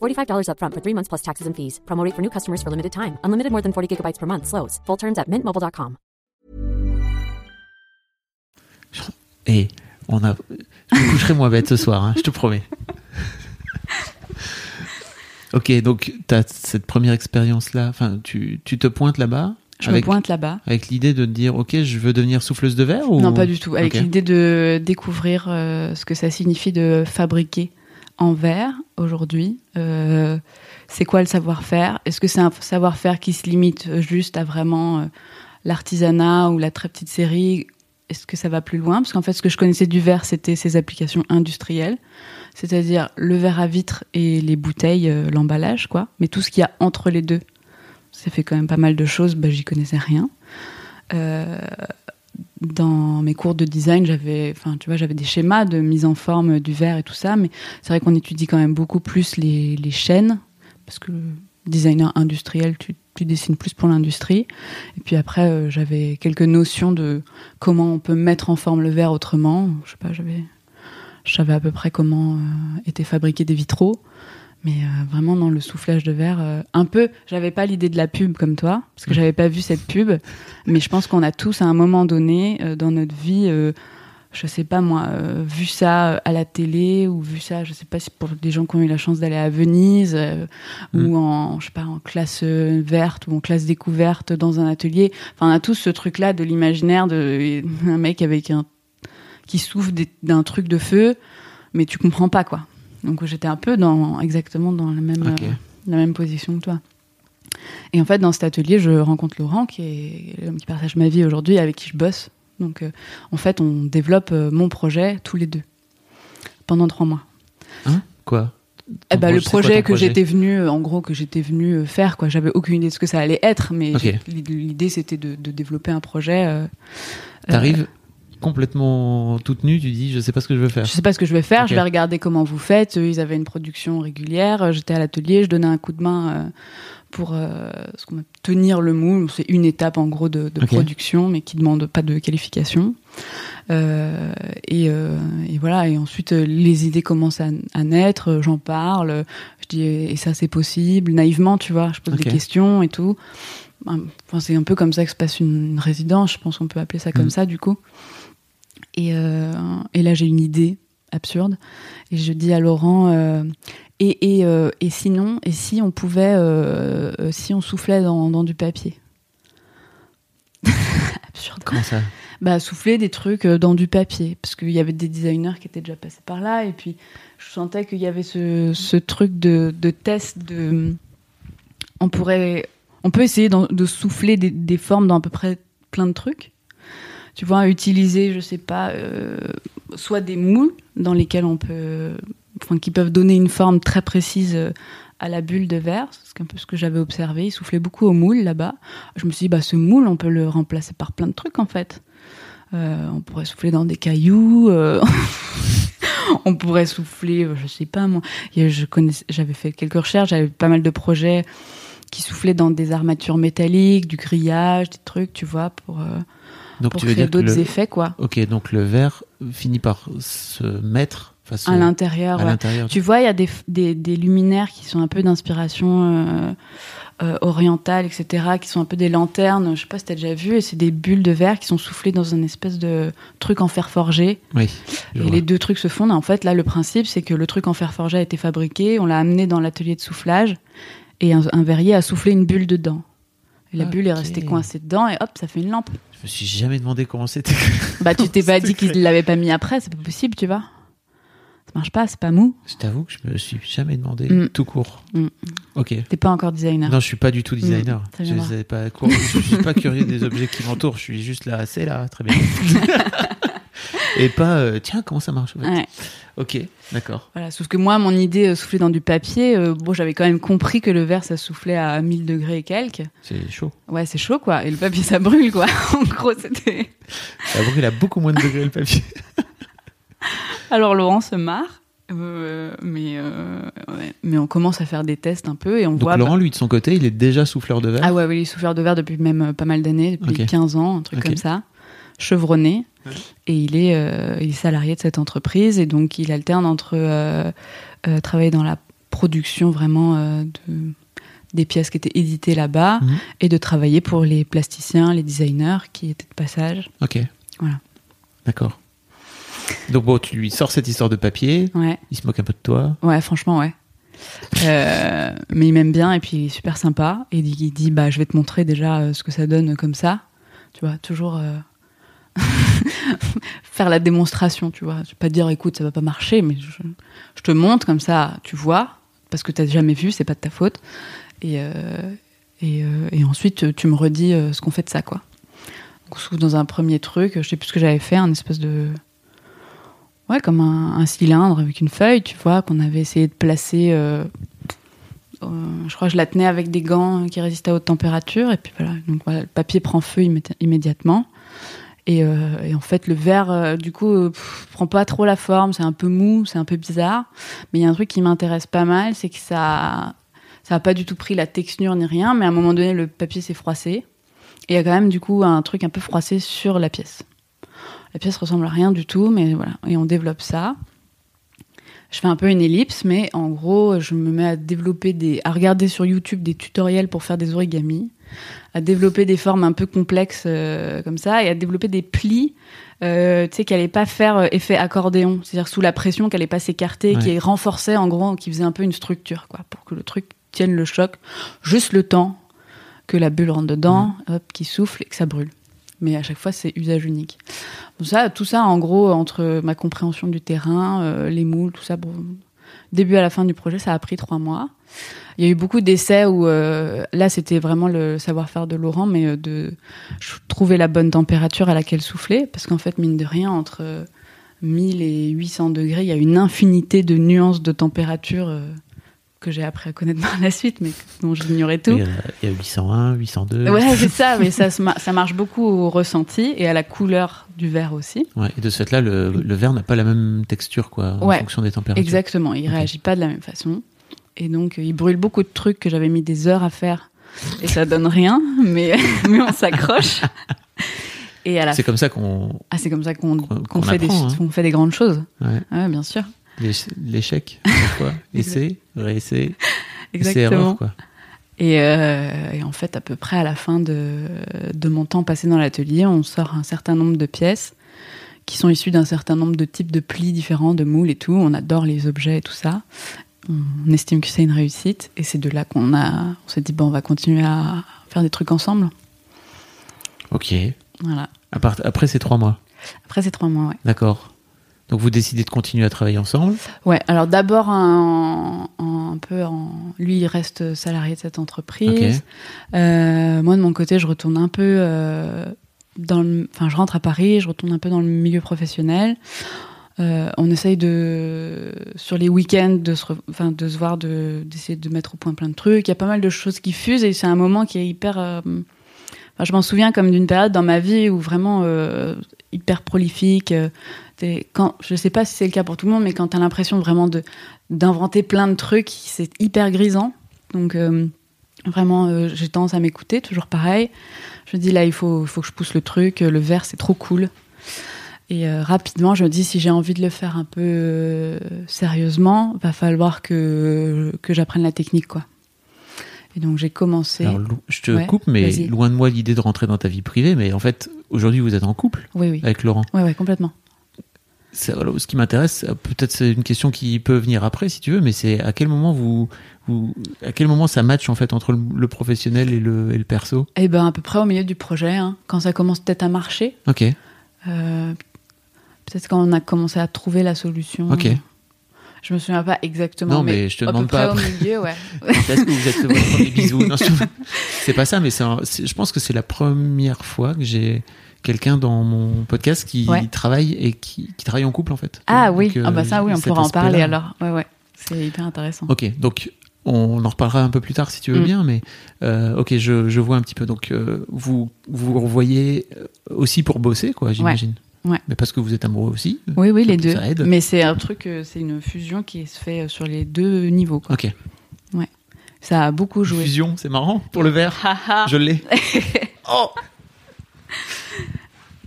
$45 upfront for three months plus taxes and fees. Promo rate for new customers for limited time. Unlimited more than 40 gigabytes per month. Slows. Full terms at mintmobile.com. Et on a. Je me coucherai moins bête ce soir, hein, je te promets. ok, donc tu as cette première expérience-là. Enfin, tu, tu te pointes là-bas Je avec, me pointe là-bas. avec l'idée de te dire Ok, je veux devenir souffleuse de verre ou... Non, pas du tout. Avec Ok. l'idée de découvrir euh, ce que ça signifie de fabriquer en verre aujourd'hui. Euh, c'est quoi le savoir-faire? Est-ce que c'est un savoir-faire qui se limite juste à vraiment euh, l'artisanat ou la très petite série? Est-ce que ça va plus loin? Parce qu'en fait, ce que je connaissais du verre, c'était ses applications industrielles, c'est-à-dire le verre à vitre et les bouteilles, euh, l'emballage, quoi. Mais tout ce qu'il y a entre les deux, ça fait quand même pas mal de choses. Bah, j'y connaissais rien. Dans mes cours de design, j'avais, enfin, tu vois, j'avais des schémas de mise en forme du verre et tout ça, mais c'est vrai qu'on étudie quand même beaucoup plus les, chaînes, parce que designer industriel, tu, dessines plus pour l'industrie. Et puis après, euh, j'avais quelques notions de comment on peut mettre en forme le verre autrement. Je sais pas, j'avais, savais à peu près comment euh, étaient fabriqués des vitraux. Mais euh, vraiment dans le soufflage de verre, euh, un peu. J'avais pas l'idée de la pub comme toi, parce que j'avais pas vu cette pub. Mais je pense qu'on a tous à un moment donné euh, dans notre vie, je sais pas moi, vu ça à la télé ou vu ça, je sais pas si pour des gens qui ont eu la chance d'aller à Venise euh, Mm. ou en, je sais pas, en classe verte ou en classe découverte dans un atelier. Enfin, on a tous ce truc-là de l'imaginaire de un mec avec un qui souffle d'un truc de feu, mais tu comprends pas quoi. Donc j'étais un peu dans exactement dans la même euh, la même position que toi. Et en fait, dans cet atelier, je rencontre Laurent, qui est l'homme qui partage ma vie aujourd'hui, avec qui je bosse. Donc, euh, en fait, on développe euh, mon projet tous les deux pendant trois mois. Hein? Quoi? Eh ben, le projet, quoi que j'étais venu, en gros, que j'étais venu faire, quoi. J'avais aucune idée de ce que ça allait être, mais l'idée c'était de, de développer un projet. euh, T'arrives complètement toute nue, tu dis je sais pas ce que je veux faire. Je sais pas ce que je vais faire, je vais regarder comment vous faites. Ils avaient une production régulière. euh, J'étais à l'atelier, je donnais un coup de main euh, pour euh, ce qu'on appelle tenir le moule. C'est une étape en gros de, production, mais qui demande pas de qualification. Euh, et, euh, et voilà. Et ensuite, les idées commencent à, à naître. J'en parle. Je dis et ça c'est possible. Naïvement, tu vois. Je pose des questions et tout. Enfin, c'est un peu comme ça que se passe une, résidence. Je pense qu'on peut appeler ça comme Mhm. ça du coup. Et, euh, et là, j'ai une idée absurde. Et je dis à Laurent, euh, et, et, euh, et sinon, et si on pouvait, euh, si on soufflait dans, dans du papier Absurde. Comment ça? Bah, souffler des trucs dans du papier. Parce qu'il y avait des designers qui étaient déjà passés par là. Et puis, je sentais qu'il y avait ce, ce truc de, de test de. On pourrait. On peut essayer de souffler des, des formes dans à peu près plein de trucs. Tu vois, utiliser, je sais pas, euh, soit des moules dans lesquels on peut. Enfin, qui peuvent donner une forme très précise euh, à la bulle de verre. C'est un peu ce que j'avais observé. Il soufflait beaucoup au moule là-bas. Je me suis dit, bah, ce moule, on peut le remplacer par plein de trucs en fait. Euh, on pourrait souffler dans des cailloux. on pourrait souffler, je sais pas moi. Je j'avais fait quelques recherches, j'avais pas mal de projets qui soufflaient dans des armatures métalliques, du grillage, des trucs, tu vois, pour, Donc pour tu veux créer d'autres le... effets, quoi. Ok, donc le verre finit par se mettre À l'intérieur. ouais. Tu vois, il y a des, des, des luminaires qui sont un peu d'inspiration euh, euh, orientale, etc., qui sont un peu des lanternes. Je sais pas si t'as déjà vu, et c'est des bulles de verre qui sont soufflées dans un espèce de truc en fer forgé. Oui. Et vois. les deux trucs se fondent. En fait, là, le principe, c'est que le truc en fer forgé a été fabriqué, on l'a amené dans l'atelier de soufflage, et un, un verrier a soufflé une bulle dedans. La bulle est restée coincée dedans, et hop, ça fait une lampe. Je me suis jamais demandé comment c'était. Bah, tu t'es pas dit qu'ils l'avaient pas mis après, c'est pas possible, tu vois. Ça marche pas, c'est pas mou. je t'avoue que je me suis jamais demandé Mm. tout court. Mm. Ok. T'es pas encore designer. Non, je suis pas du tout designer. Mm, ça je, pas, cour- je suis pas curieux des objets qui m'entourent. Je suis juste là, c'est là, très bien. Et pas, euh, tiens, comment ça marche en fait Ouais. Ok, d'accord. Voilà, sauf que moi, mon idée, euh, souffler dans du papier, euh, bon, j'avais quand même compris que le verre, ça soufflait à 1000 degrés et quelques. C'est chaud. Ouais, c'est chaud, quoi. Et le papier, ça brûle, quoi. en gros, c'était. Ça brûle à beaucoup moins de degrés le papier. Alors Laurent se marre, euh, mais, euh, ouais. mais on commence à faire des tests un peu et on Donc voit. Laurent, lui, de son côté, il est déjà souffleur de verre. Ah ouais, oui, il est souffleur de verre depuis même pas mal d'années, depuis Ok. 15 ans, un truc comme ça, chevronné. Et il est, euh, il est salarié de cette entreprise et donc il alterne entre euh, euh, travailler dans la production vraiment de, des pièces qui étaient éditées là-bas Mhm. et de travailler pour les plasticiens, les designers qui étaient de passage. Ok. Voilà. D'accord. Donc bon, tu lui sors cette histoire de papier, Ouais. il se moque un peu de toi. Ouais, franchement, ouais. Euh, mais il m'aime bien et puis il est super sympa. Et il dit, il dit, bah, je vais te montrer déjà euh, ce que ça donne comme ça. Tu vois, toujours euh, faire la démonstration, tu vois. Je vais pas dire, écoute, ça va pas marcher, mais je, te montre comme ça, tu vois, parce que t'as jamais vu, c'est pas de ta faute. Et, euh, euh, ensuite, tu me redis euh, ce qu'on fait de ça, quoi. Donc, dans un premier truc, je sais plus ce que j'avais fait, un espèce de ouais, comme un, cylindre avec une feuille, tu vois, qu'on avait essayé de placer. je crois que je la tenais avec des gants qui résistaient à haute température. Et puis voilà, donc voilà, le papier prend feu immé- immédiatement. Et, euh, et en fait, le verre, euh, du coup, euh, pff, prend pas trop la forme. C'est un peu mou, c'est un peu bizarre. Mais il y a un truc qui m'intéresse pas mal, c'est que ça, ça a pas du tout pris la texture ni rien. Mais à un moment donné, le papier s'est froissé. Et il y a quand même, du coup, un truc un peu froissé sur la pièce. La pièce ressemble à rien du tout, mais voilà. Et on développe ça. Je fais un peu une ellipse, mais en gros, je me mets à développer des, à regarder sur YouTube des tutoriels pour faire des origamis, à développer des formes un peu complexes euh, comme ça, et à développer des plis, euh, tu sais, qui n'allaient pas faire euh, effet accordéon, c'est-à-dire sous la pression, qui n'allait pas s'écarter, Ouais. qui renforçait en gros, qui faisait un peu une structure, quoi, pour que le truc tienne le choc, juste le temps que la bulle rentre dedans, hop, qui souffle et que ça brûle. Mais à chaque fois, c'est usage unique. Ça, tout ça, en gros, entre ma compréhension du terrain, euh, les moules, tout ça, bon, début à la fin du projet, ça a pris trois mois. Il y a eu beaucoup d'essais où, euh, là, c'était vraiment le savoir-faire de Laurent, mais euh, de trouver la bonne température à laquelle souffler, parce qu'en fait, mine de rien, entre euh, 1000 et 800 degrés, il y a une infinité de nuances de température que j'ai appris à connaître par la suite, mais dont j'ignorais tout. Il y, a, il y a 801, 802. Ouais, c'est ça, mais ça, ça marche beaucoup au ressenti et à la couleur du verre aussi. Ouais, et de ce fait-là, le, le verre n'a pas la même texture, quoi, en fonction des températures. Exactement, il Ok. réagit pas de la même façon. Et donc, euh, il brûle beaucoup de trucs que j'avais mis des heures à faire et ça donne rien, mais, mais on s'accroche. Et à la C'est comme ça qu'on. ah, c'est comme ça qu'on qu'on fait, des- hein. fait des grandes choses. Ouais, Ouais, bien sûr. L'éch- L'échec, parfois. Essai, réessai, essai, Exactement. erreur, quoi. Et, euh, et en fait, à peu près à la fin de, de mon temps passé dans l'atelier, on sort un certain nombre de pièces qui sont issues d'un certain nombre de types de plis différents, de moules et tout. On adore les objets et tout ça. On estime que c'est une réussite. Et c'est de là qu'on a, on s'est dit, bon, on va continuer à faire des trucs ensemble. Ok. Voilà. Part- après ces trois mois, Après ces trois mois, ouais. d'accord. Donc vous décidez de continuer à travailler ensemble? Ouais, alors d'abord un, un peu en... Lui, il reste salarié de cette entreprise. Euh, moi, de mon côté, je retourne un peu euh, dans le... Enfin, je rentre à Paris, je retourne un peu dans le milieu professionnel. Euh, on essaye de... Sur les week-ends, de se, re- enfin, de se voir, de- d'essayer de mettre au point plein de trucs. Il y a pas mal de choses qui fusent et c'est un moment qui est hyper... euh, Enfin, je m'en souviens comme d'une période dans ma vie où vraiment euh, hyper prolifique. Euh, quand, je sais pas si c'est le cas pour tout le monde, mais quand tu as l'impression vraiment de d'inventer plein de trucs, c'est hyper grisant. Donc euh, vraiment, euh, j'ai tendance à m'écouter, toujours pareil. Je me dis là, il faut, faut que je pousse le truc. Le verre, c'est trop cool. Et euh, rapidement, je me dis si j'ai envie de le faire un peu euh, sérieusement, va falloir que que j'apprenne la technique, quoi. Et donc j'ai commencé. Alors, je te Ouais, coupe, mais loin de moi l'idée de rentrer dans ta vie privée. Mais en fait, aujourd'hui, vous êtes en couple oui, oui, avec Laurent. ouais, ouais, complètement. Alors, ce qui m'intéresse, euh, peut-être c'est une question qui peut venir après si tu veux, mais c'est à quel moment vous, vous, à quel moment ça match en fait entre le, le professionnel et le, et le perso? Eh ben à peu près au milieu du projet, hein, quand ça commence peut-être à marcher. Ok, Euh, peut-être quand on a commencé à trouver la solution. ok. Je me souviens pas exactement. Non, mais je te demande près pas au milieu, ouais. Est-ce que vous êtes votre premier bisou Non, je- C'est pas ça, mais un- c'est- je pense que c'est la première fois que j'ai quelqu'un dans mon podcast qui Ouais. travaille et qui, qui travaille en couple en fait. Ah Donc, oui, euh, ah bah ça oui, on pourra en parler alors. Ouais, ouais. C'est hyper intéressant. Ok, donc on en reparlera un peu plus tard si tu veux Mm. bien, mais euh, ok, je, je vois un petit peu. Donc euh, vous vous revoyez aussi pour bosser, quoi, j'imagine. Ouais. Mais parce que vous êtes amoureux aussi. Oui, oui, les Ça deux. aide. Mais c'est un truc, c'est une fusion qui se fait sur les deux niveaux. quoi. Ok. Ça a beaucoup joué. Fusion, c'est marrant pour le verre. Je l'ai. oh.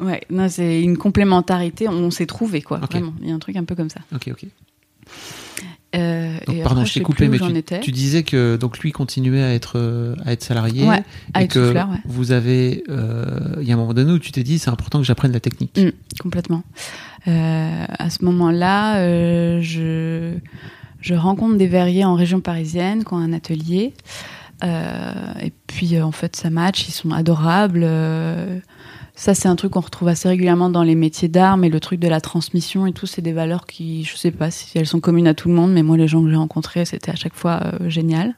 Ouais, non, c'est une complémentarité. On s'est trouvé quoi. Vraiment, il y a un truc un peu comme ça. Ok, ok. Euh, Donc, et pardon, après, je t'ai coupé, mais tu, tu disais que donc lui continuait à être euh, à être salarié Ouais, à et être que souffleur, ouais. vous avez euh, il y a un moment donné où tu t'es dit c'est important que j'apprenne la technique. Mm, complètement. Euh, à ce moment-là, je, je rencontre des verriers en région parisienne qui ont un atelier. Et puis, en fait, ça match, ils sont adorables. Ça, c'est un truc qu'on retrouve assez régulièrement dans les métiers d'art, mais le truc de la transmission et tout, c'est des valeurs qui, je sais pas si elles sont communes à tout le monde, mais moi, les gens que j'ai rencontrés, c'était à chaque fois euh, génial.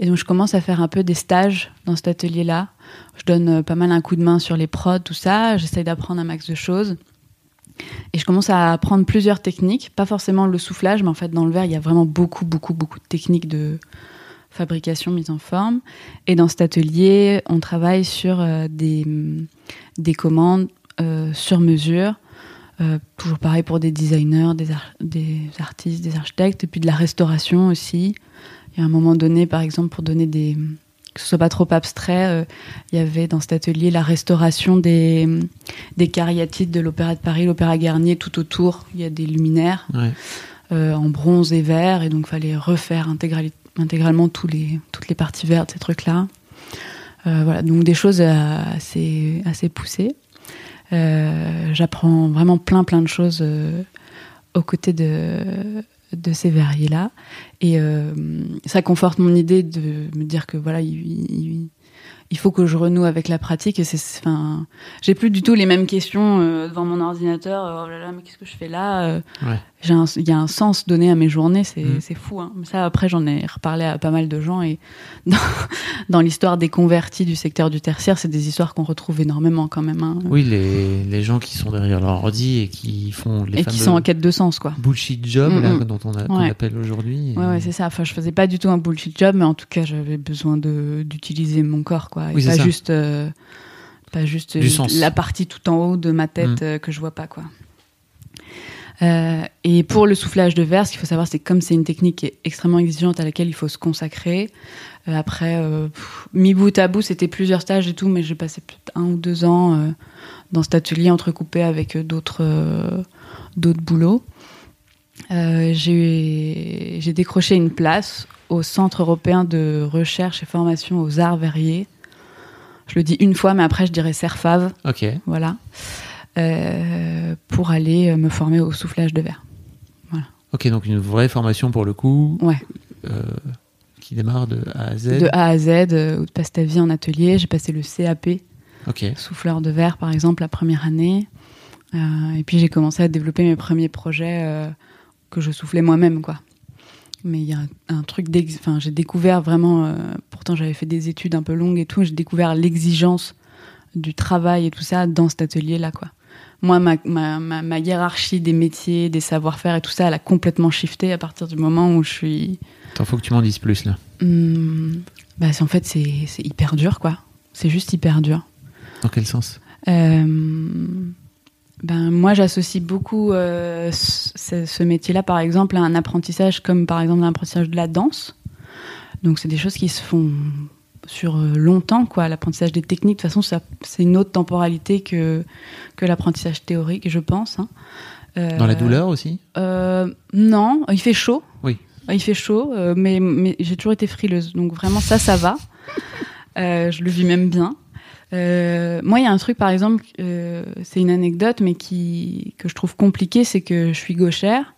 Et donc, je commence à faire un peu des stages dans cet atelier-là. Je donne euh, pas mal un coup de main sur les prods, tout ça. J'essaye d'apprendre un max de choses. Et je commence à apprendre plusieurs techniques, pas forcément le soufflage, mais en fait, dans le verre, il y a vraiment beaucoup, beaucoup, beaucoup de techniques de fabrication, mise en forme. Et dans cet atelier, on travaille sur euh, des, des commandes euh, sur mesure. Euh, toujours pareil pour des designers, des, ar- des artistes, des architectes, et puis de la restauration aussi. Il y a un moment donné, par exemple, pour donner des. que ce soit pas trop abstrait, il y avait dans cet atelier la restauration des, des cariatides de l'Opéra de Paris, l'Opéra Garnier, tout autour. Il y a des luminaires. Ouais. euh, en bronze et vert, et donc fallait refaire intégrali- intégralement les, toutes les parties vertes, ces trucs-là. Euh, voilà, donc des choses assez, assez poussées. Euh, J'apprends vraiment plein plein de choses euh, aux côtés de, de ces verriers-là. Et ça conforte mon idée de me dire que voilà, il, il- faut que je renoue avec la pratique. C'est, j'ai plus du tout les mêmes questions devant mon ordinateur. Oh là là, mais qu'est-ce que je fais là. Il y a un sens donné à mes journées, c'est c'est fou. Hein. Ça, après, j'en ai reparlé à pas mal de gens. Et dans, dans l'histoire des convertis du secteur du tertiaire, c'est des histoires qu'on retrouve énormément quand même. hein. Oui, les, les gens qui sont derrière leur ordi et qui font les et qui sont en quête de sens, quoi. bullshit jobs Mm, là, mm. dont on, a- appelle aujourd'hui. Ouais, ouais, c'est ça. Enfin, je faisais pas du tout un bullshit job, mais en tout cas, j'avais besoin d'utiliser mon corps, quoi. Et Oui, c'est pas juste, euh, pas juste la partie tout en haut de ma tête Mm. euh, que je vois pas, quoi. Euh, et pour le soufflage de verre, ce qu'il faut savoir, c'est que comme c'est une technique qui est extrêmement exigeante à laquelle il faut se consacrer. euh, après, euh, pff, mi bout à bout, c'était plusieurs stages et tout, mais j'ai passé peut-être un ou deux ans dans cet atelier entrecoupé avec d'autres d'autres boulots. J'ai décroché une place au Centre européen de recherche et formation aux arts verriers. Je le dis une fois, mais après je dirais CERFAV, Ok. voilà, pour aller euh, me former au soufflage de verre. Ok, donc une vraie formation pour le coup, Ouais, euh, qui démarre de A à Z. de A à Z, euh, où tu passes ta vie en atelier. J'ai passé le CAP, souffleur de verre par exemple, la première année. Euh, et puis j'ai commencé à développer mes premiers projets euh, que je soufflais moi-même, quoi. Mais il y a un, un truc. Enfin, j'ai découvert vraiment... euh, pourtant, j'avais fait des études un peu longues et tout. J'ai découvert l'exigence du travail et tout ça dans cet atelier-là, quoi. Moi, ma, ma, ma, ma hiérarchie des métiers, des savoir-faire et tout ça, elle a complètement shifté à partir du moment où je suis... Attends, faut que tu m'en dises plus là. Hum, bah, c'est- en fait, c'est c'est hyper dur, quoi. C'est juste hyper dur. Dans quel sens? Euh, ben, moi, j'associe beaucoup euh, ce, ce métier-là, par exemple, à un apprentissage comme, par exemple, l'apprentissage de la danse. Donc, c'est des choses qui se font sur euh, longtemps, quoi. L'apprentissage des techniques, de toute façon, c'est une autre temporalité que, que l'apprentissage théorique, je pense. hein. Euh, Dans la douleur aussi? Euh, Non, il fait chaud. Oui. Il fait chaud, mais, mais j'ai toujours été frileuse. Donc vraiment, ça, ça va. Je le vis même bien. Euh, moi, il y a un truc, par exemple, euh, c'est une anecdote, mais qui, que je trouve compliqué, c'est que je suis gauchère.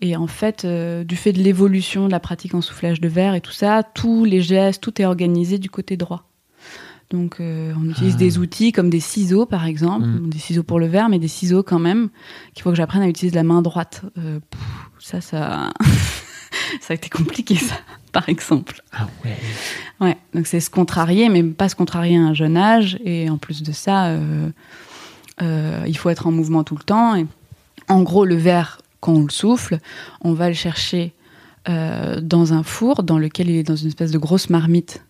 Et en fait, euh, du fait de l'évolution de la pratique en soufflage de verre et tout ça, tous les gestes, tout est organisé du côté droit. Donc, euh, on utilise Ah. des outils comme des ciseaux, par exemple, Mm. des ciseaux pour le verre, mais des ciseaux quand même, qu'il faut que j'apprenne à utiliser de la main droite. Euh, pff, ça, ça, ça a été compliqué, ça, par exemple. Ah ouais. Ouais, donc c'est se contrarier, mais pas se contrarier à un jeune âge. Et en plus de ça, euh, il faut être en mouvement tout le temps. Et en gros, le verre, quand on le souffle, on va le chercher euh, dans un four dans lequel il est dans une espèce de grosse marmite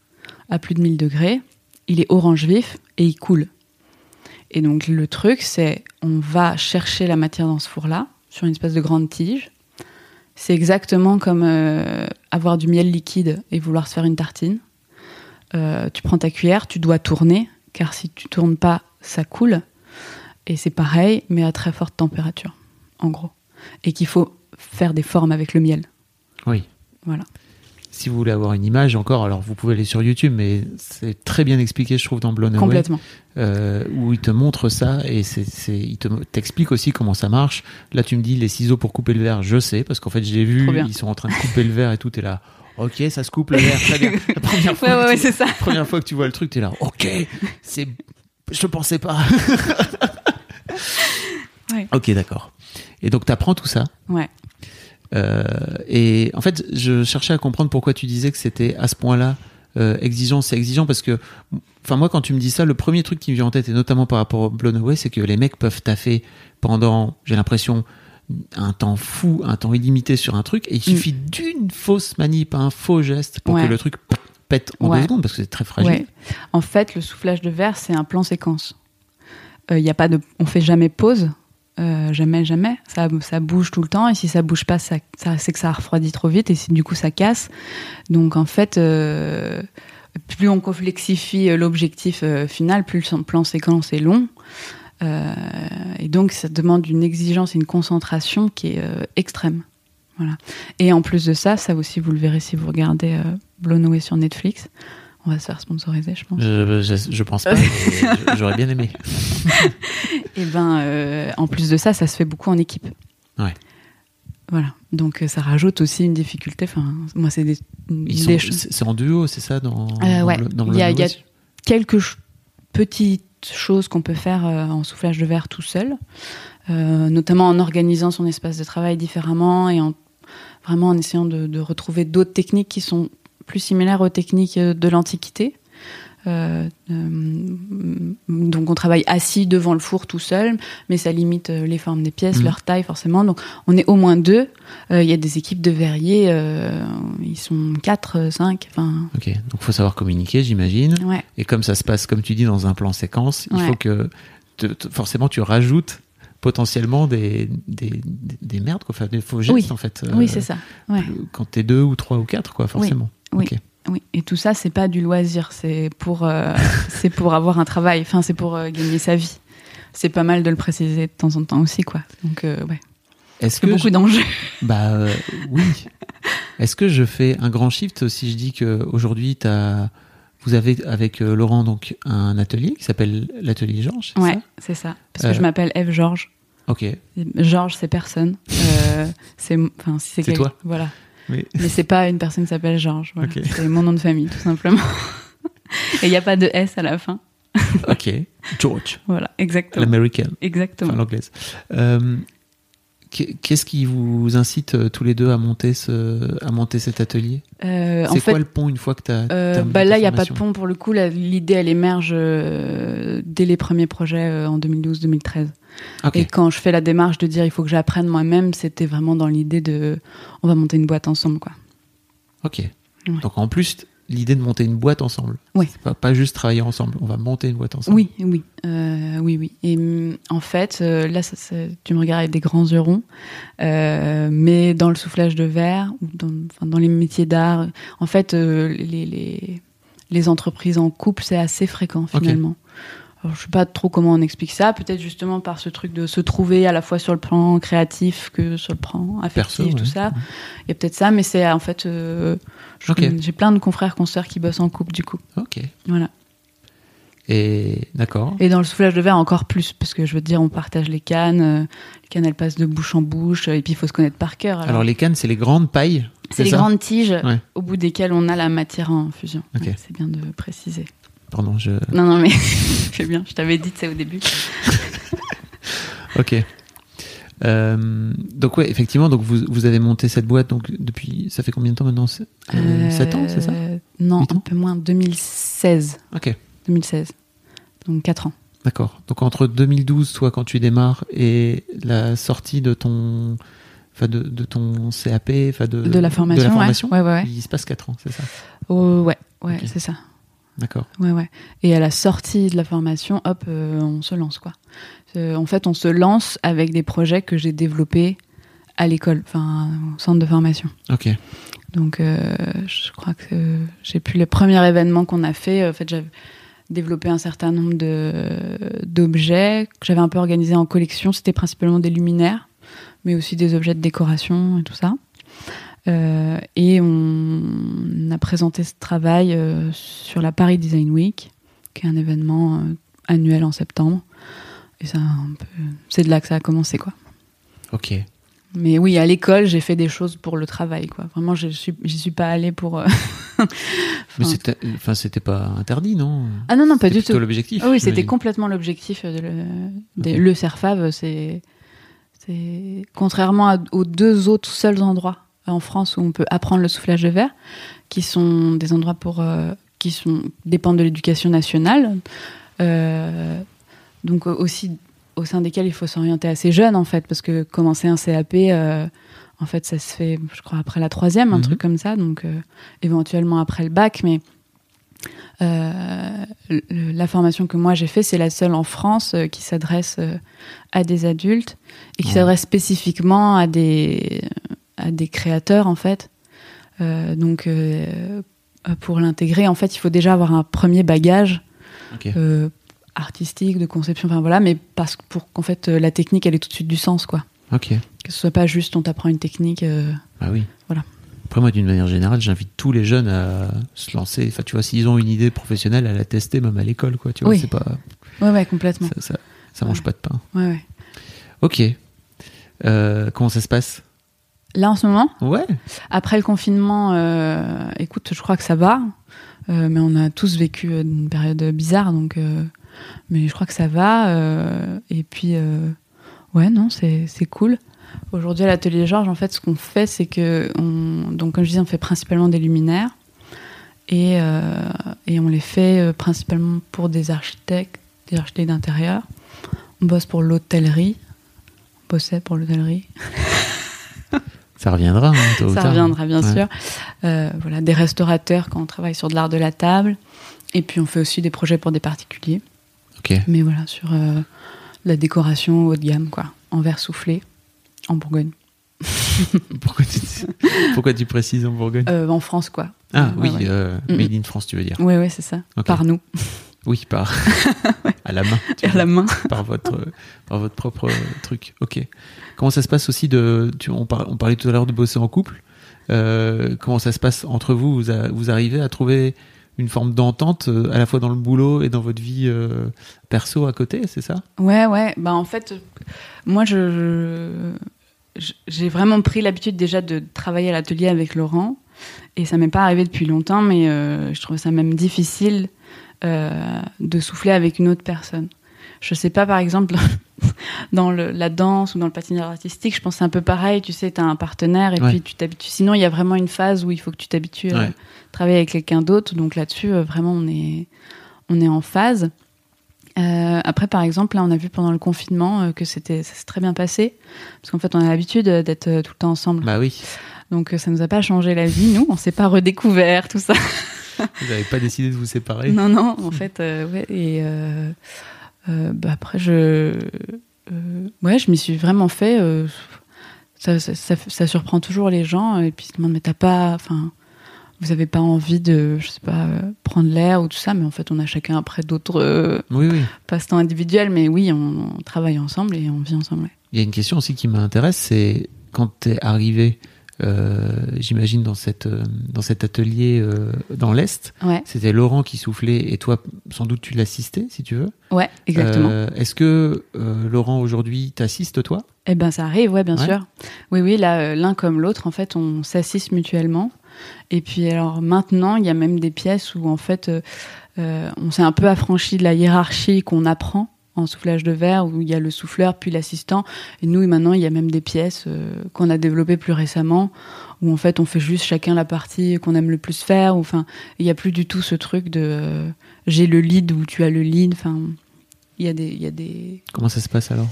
à plus de 1000 degrés. Il est orange vif et il coule. Et donc le truc, c'est on va chercher la matière dans ce four-là, sur une espèce de grande tige. C'est exactement comme euh, avoir du miel liquide et vouloir se faire une tartine. Euh, tu prends ta cuillère, tu dois tourner, car si tu tournes pas, ça coule. Et c'est pareil, mais à très forte température, en gros. Et qu'il faut faire des formes avec le miel. Oui. Voilà. Si vous voulez avoir une image encore, alors vous pouvez aller sur YouTube, mais c'est très bien expliqué, je trouve, dans Blown Away, Complètement. euh, où il te montre ça et c'est, c'est, il te, t'explique aussi comment ça marche. Là, tu me dis les ciseaux pour couper le verre, je sais, parce qu'en fait, j'ai vu, Trop bien. ils sont en train de couper le verre et tout, t'es là. Ok, ça se coupe le verre, très bien. La première fois, Ouais, ouais, que ouais, tu- c'est ça. première fois que tu vois le truc, t'es là. Ok, c'est, je pensais pas. Ouais. Ok, d'accord. Et donc, t'apprends tout ça. Ouais. Euh, et en fait, je cherchais à comprendre pourquoi tu disais que c'était à ce point-là euh, exigeant. C'est exigeant parce que, enfin, moi, quand tu me dis ça, le premier truc qui me vient en tête, et notamment par rapport au Blown Away, c'est que les mecs peuvent taffer pendant, j'ai l'impression, un temps fou, un temps illimité sur un truc, et il suffit d'une fausse manip, un faux geste pour Ouais. que le truc pète en Ouais. deux secondes parce que c'est très fragile. Ouais. En fait, le soufflage de verre, c'est un plan séquence. Il y a pas de, on fait jamais pause, euh, jamais, jamais. Ça, bouge tout le temps, et si ça bouge pas, c'est que ça refroidit trop vite, et du coup ça casse. Donc en fait, euh, plus on complexifie euh, l'objectif final, plus le plan séquence est long. Et donc ça demande une exigence une concentration qui est extrême. Voilà. Et en plus de ça, ça aussi vous le verrez si vous regardez Blown Away sur Netflix. On va se faire sponsoriser, je pense. Je, je, je pense pas, j'aurais bien aimé. Et ben, euh, en plus de ça, ça se fait beaucoup en équipe. Ouais. Voilà. Donc euh, ça rajoute aussi une difficulté. Enfin, moi, c'est des, des C'est en duo, c'est ça dans, Euh, dans ouais. le- dans Il y a- le il y a Lotus quelques petites choses qu'on peut faire en soufflage de verre tout seul, euh, notamment en organisant son espace de travail différemment et en vraiment en essayant de, de retrouver d'autres techniques qui sont plus similaires aux techniques euh, de l'Antiquité. Euh, euh, donc on travaille assis devant le four tout seul, mais ça limite les formes des pièces, Mhm. leur taille forcément. Donc on est au moins deux. Euh, Il y a des équipes de verriers, ils sont quatre, cinq. Enfin, Ok, donc faut savoir communiquer, j'imagine. ouais. Et comme ça se passe, comme tu dis, dans un plan séquence, il faut que te- te- forcément tu rajoutes potentiellement des, des, des- des merdes, quoi, enfin, des faux gestes Oui. en fait. oui, c'est ça. Ouais. Quand t'es deux ou trois ou quatre, quoi, forcément. oui. Ok. Oui, et tout ça, c'est pas du loisir, c'est pour, euh, c'est pour avoir un travail, enfin, c'est pour euh, gagner sa vie. C'est pas mal de le préciser de temps en temps aussi, quoi. Donc, euh, ouais, Est-ce que beaucoup je- d'enjeux. Bah oui. Est-ce que je fais un grand shift si je dis que aujourd'hui t'as vous avez avec Laurent donc un atelier qui s'appelle l'atelier Georges, Ouais, c'est ça. Parce que je m'appelle Eve Georges. Ok. Georges, c'est personne. C'est, enfin, si c'est, toi. Voilà. Mais Mais c'est pas une personne qui s'appelle Georges. Voilà. Ok. C'est mon nom de famille, tout simplement. et il n'y a pas de S à la fin. ok. George, Voilà, exactement. l'américaine, Exactement. enfin l'anglaise. Euh, Qu'est-ce qui vous incite euh, tous les deux à monter ce à monter cet atelier? Euh, C'est fait, quoi le pont une fois que t'as Euh, terminé bah là, il n'y a pas de pont pour le coup. L'idée, elle émerge euh, dès les premiers projets euh, en 2012-2013. Ok. Et quand je fais la démarche de dire il faut que j'apprenne moi-même, c'était vraiment dans l'idée de on va monter une boîte ensemble. quoi. Ok. Ouais. Donc en plus l'idée de monter une boîte ensemble. Oui. Pas, pas juste travailler ensemble. On va monter une boîte ensemble. Oui, oui, euh, oui, oui. Et hum, en fait, euh, là, ça, tu me regardes avec des grands yeux ronds, euh, mais dans le soufflage de verre ou dans, enfin, dans les métiers d'art, en fait, euh, les, les, les entreprises en couple, c'est assez fréquent finalement. Alors, je sais pas trop comment on explique ça. Peut-être justement par ce truc de se trouver à la fois sur le plan créatif que sur le plan affectif, Perso, tout ouais. ça. Il y a peut-être ça, mais c'est en fait, euh, j'ai plein de confrères consoeurs qui bossent en couple du coup. Ok. Voilà. Et d'accord. Et dans le soufflage de verre, encore plus, parce que je veux te dire, on partage les cannes, euh, les cannes elles passent de bouche en bouche, et puis il faut se connaître par cœur. Alors, Alors les cannes, c'est les grandes pailles. c'est les grandes tiges Ouais. au bout desquelles on a la matière en fusion. Ouais, c'est bien de préciser. Pardon, je. Non, non, mais c'est bien, je t'avais dit, c'est au début. Ok. Euh, donc ouais, effectivement, donc vous, vous avez monté cette boîte donc depuis ça fait combien de temps maintenant? 7 ans, c'est ça? Euh, Non, un peu moins, 2016. Ok, 2016. Donc 4 ans. d'accord. Donc entre 2012, toi quand tu démarres et la sortie de ton, enfin de, de ton CAP, enfin de, De la formation, de la formation, Ouais, ouais, ouais. il se passe 4 ans, c'est ça? Oh, ouais, ouais, c'est ça. D'accord. Ouais, ouais. Et à la sortie de la formation, hop, euh, on se lance, quoi. Euh, en fait, on se lance avec des projets que j'ai développés à l'école, enfin, au centre de formation. Ok. Donc, euh, je crois que euh, j'ai pu le premier événement qu'on a fait. En fait, j'avais développé un certain nombre d'objets que j'avais un peu organisés en collection. C'était principalement des luminaires, mais aussi des objets de décoration et tout ça. Euh, et on a présenté ce travail euh, sur la Paris Design Week, qui est un événement euh, annuel en septembre. Et ça, c'est de là que ça a commencé, quoi. Ok. Mais oui, à l'école, j'ai fait des choses pour le travail, quoi. Vraiment, je suis, j'y suis pas allée pour. Mais c'était, enfin c'était pas interdit, non? Ah non, non, pas C'était du tout. l'objectif. Ah oui, c'était complètement l'objectif de le, le CERFAV. C'est, c'est contrairement à- aux deux autres seuls endroits en France où on peut apprendre le soufflage de verre, qui sont des endroits pour euh, qui sont dépendent de l'éducation nationale. Euh, donc aussi au sein desquels il faut s'orienter assez jeune en fait, parce que commencer un CAP, euh, en fait, ça se fait, je crois, après la troisième, un Mhm. truc comme ça, donc éventuellement après le bac, mais euh, le- la formation que moi j'ai fait, c'est la seule en France euh, qui s'adresse euh, à des adultes et qui Ouais. s'adresse spécifiquement à des à des créateurs en fait. Euh, donc euh, pour l'intégrer, en fait, il faut déjà avoir un premier bagage euh, artistique, de conception, enfin voilà, mais parce que pour qu'en fait la technique elle ait tout de suite du sens quoi. Ok. Que ce soit pas juste on t'apprend une technique Bah oui. Voilà. Après, moi, d'une manière générale, j'invite tous les jeunes à se lancer. Enfin, tu vois, s'ils ont une idée professionnelle, à la tester, même à l'école, quoi. Tu vois, Oui. c'est pas. Ouais, ouais, complètement. Ça, ça, ça mange Ouais. pas de pain. Ouais, ouais. Ok. Comment ça se passe? Là, en ce moment, Ouais. après le confinement, euh, écoute, je crois que ça va. Euh, mais on a tous vécu euh, une période bizarre, donc. euh, mais je crois que ça va. et puis, ouais, non, c'est c'est cool. Aujourd'hui, à l'atelier Georges, en fait, ce qu'on fait, c'est que, on, donc, comme je disais, on fait principalement des luminaires. Et, et on les fait principalement pour des architectes, des architectes d'intérieur. On bosse pour l'hôtellerie. On bossait pour l'hôtellerie. Ça reviendra. hein, tôt Ça reviendra bien Ouais. sûr. Euh, voilà, des restaurateurs quand on travaille sur de l'art de la table. Et puis on fait aussi des projets pour des particuliers. Ok. Mais voilà, sur euh, la décoration haut de gamme, quoi. En verre soufflé, en Bourgogne. Pourquoi tu, pourquoi tu précises en Bourgogne? Euh, en France, quoi. Ah oui, ouais. Mm, Made in France, tu veux dire. Oui, oui, c'est ça. Par nous, Oui, par à la main. à la main. par votre par votre propre truc. Ok. Comment ça se passe aussi de tu, on, par- on parlait tout à l'heure de bosser en couple. Euh, comment ça se passe entre vous? Vous, a- vous arrivez à trouver une forme d'entente euh, à la fois dans le boulot et dans votre vie euh, perso à côté, c'est ça? Ouais, ouais. Bah, en fait, moi, je, j'ai vraiment pris l'habitude déjà de travailler à l'atelier avec Laurent. Et ça m'est pas arrivé depuis longtemps, mais je trouvais ça même difficile de souffler avec une autre personne. Je sais pas, par exemple, dans le- la danse ou dans le patinage artistique, je pense c'est un peu pareil. Tu sais, tu as un partenaire et Ouais. puis tu t'habitues. Sinon, il y a vraiment une phase où il faut que tu t'habitues à travailler avec quelqu'un d'autre. Donc là-dessus, euh, vraiment, on est, on est en phase. Euh, après, par exemple, là, on a vu pendant le confinement euh, que c'était, ça s'est très bien passé. Parce qu'en fait, on a l'habitude euh, d'être euh, tout le temps ensemble. Bah oui. Donc, euh, ça nous a pas changé la vie, nous. On s'est pas redécouvert, tout ça. Vous n'avez pas décidé de vous séparer. Non, non, en fait, euh, ouais. Et euh, euh, bah, après, je, euh, ouais, je m'y suis vraiment fait. ça, ça, ça- ça surprend toujours les gens. Et puis, ils se demandent, mais t'as pas, enfin, vous avez pas envie de, je sais pas, euh, prendre l'air ou tout ça. Mais en fait, on a chacun après d'autres euh, Oui, oui. passe-temps individuels. Mais oui, on, on travaille ensemble et on vit ensemble. ouais. Il y a une question aussi qui m'intéresse, c'est quand tu es arrivé, j'imagine, dans, cette, euh, dans cet atelier euh, dans l'Est, Ouais, c'était Laurent qui soufflait et toi, sans doute, tu l'assistais, si tu veux. ouais, exactement. Euh, Est-ce que euh, Laurent, aujourd'hui, t'assiste, toi? Eh ben, ça arrive, ouais, bien Ouais. sûr. Oui, oui, là, euh, l'un comme l'autre, en fait, on s'assiste mutuellement. Et puis, alors, maintenant, il y a même des pièces où, en fait, euh, euh, on s'est un peu affranchi de la hiérarchie qu'on apprend en soufflage de verre, où il y a le souffleur, puis l'assistant. Et nous, maintenant, il y a même des pièces euh, qu'on a développées plus récemment, où, en fait, on fait juste chacun la partie qu'on aime le plus faire. Enfin, il n'y a plus du tout ce truc de euh, j'ai le lead ou tu as le lead. Enfin, il y a des... Il y a des... Comment ça se passe alors?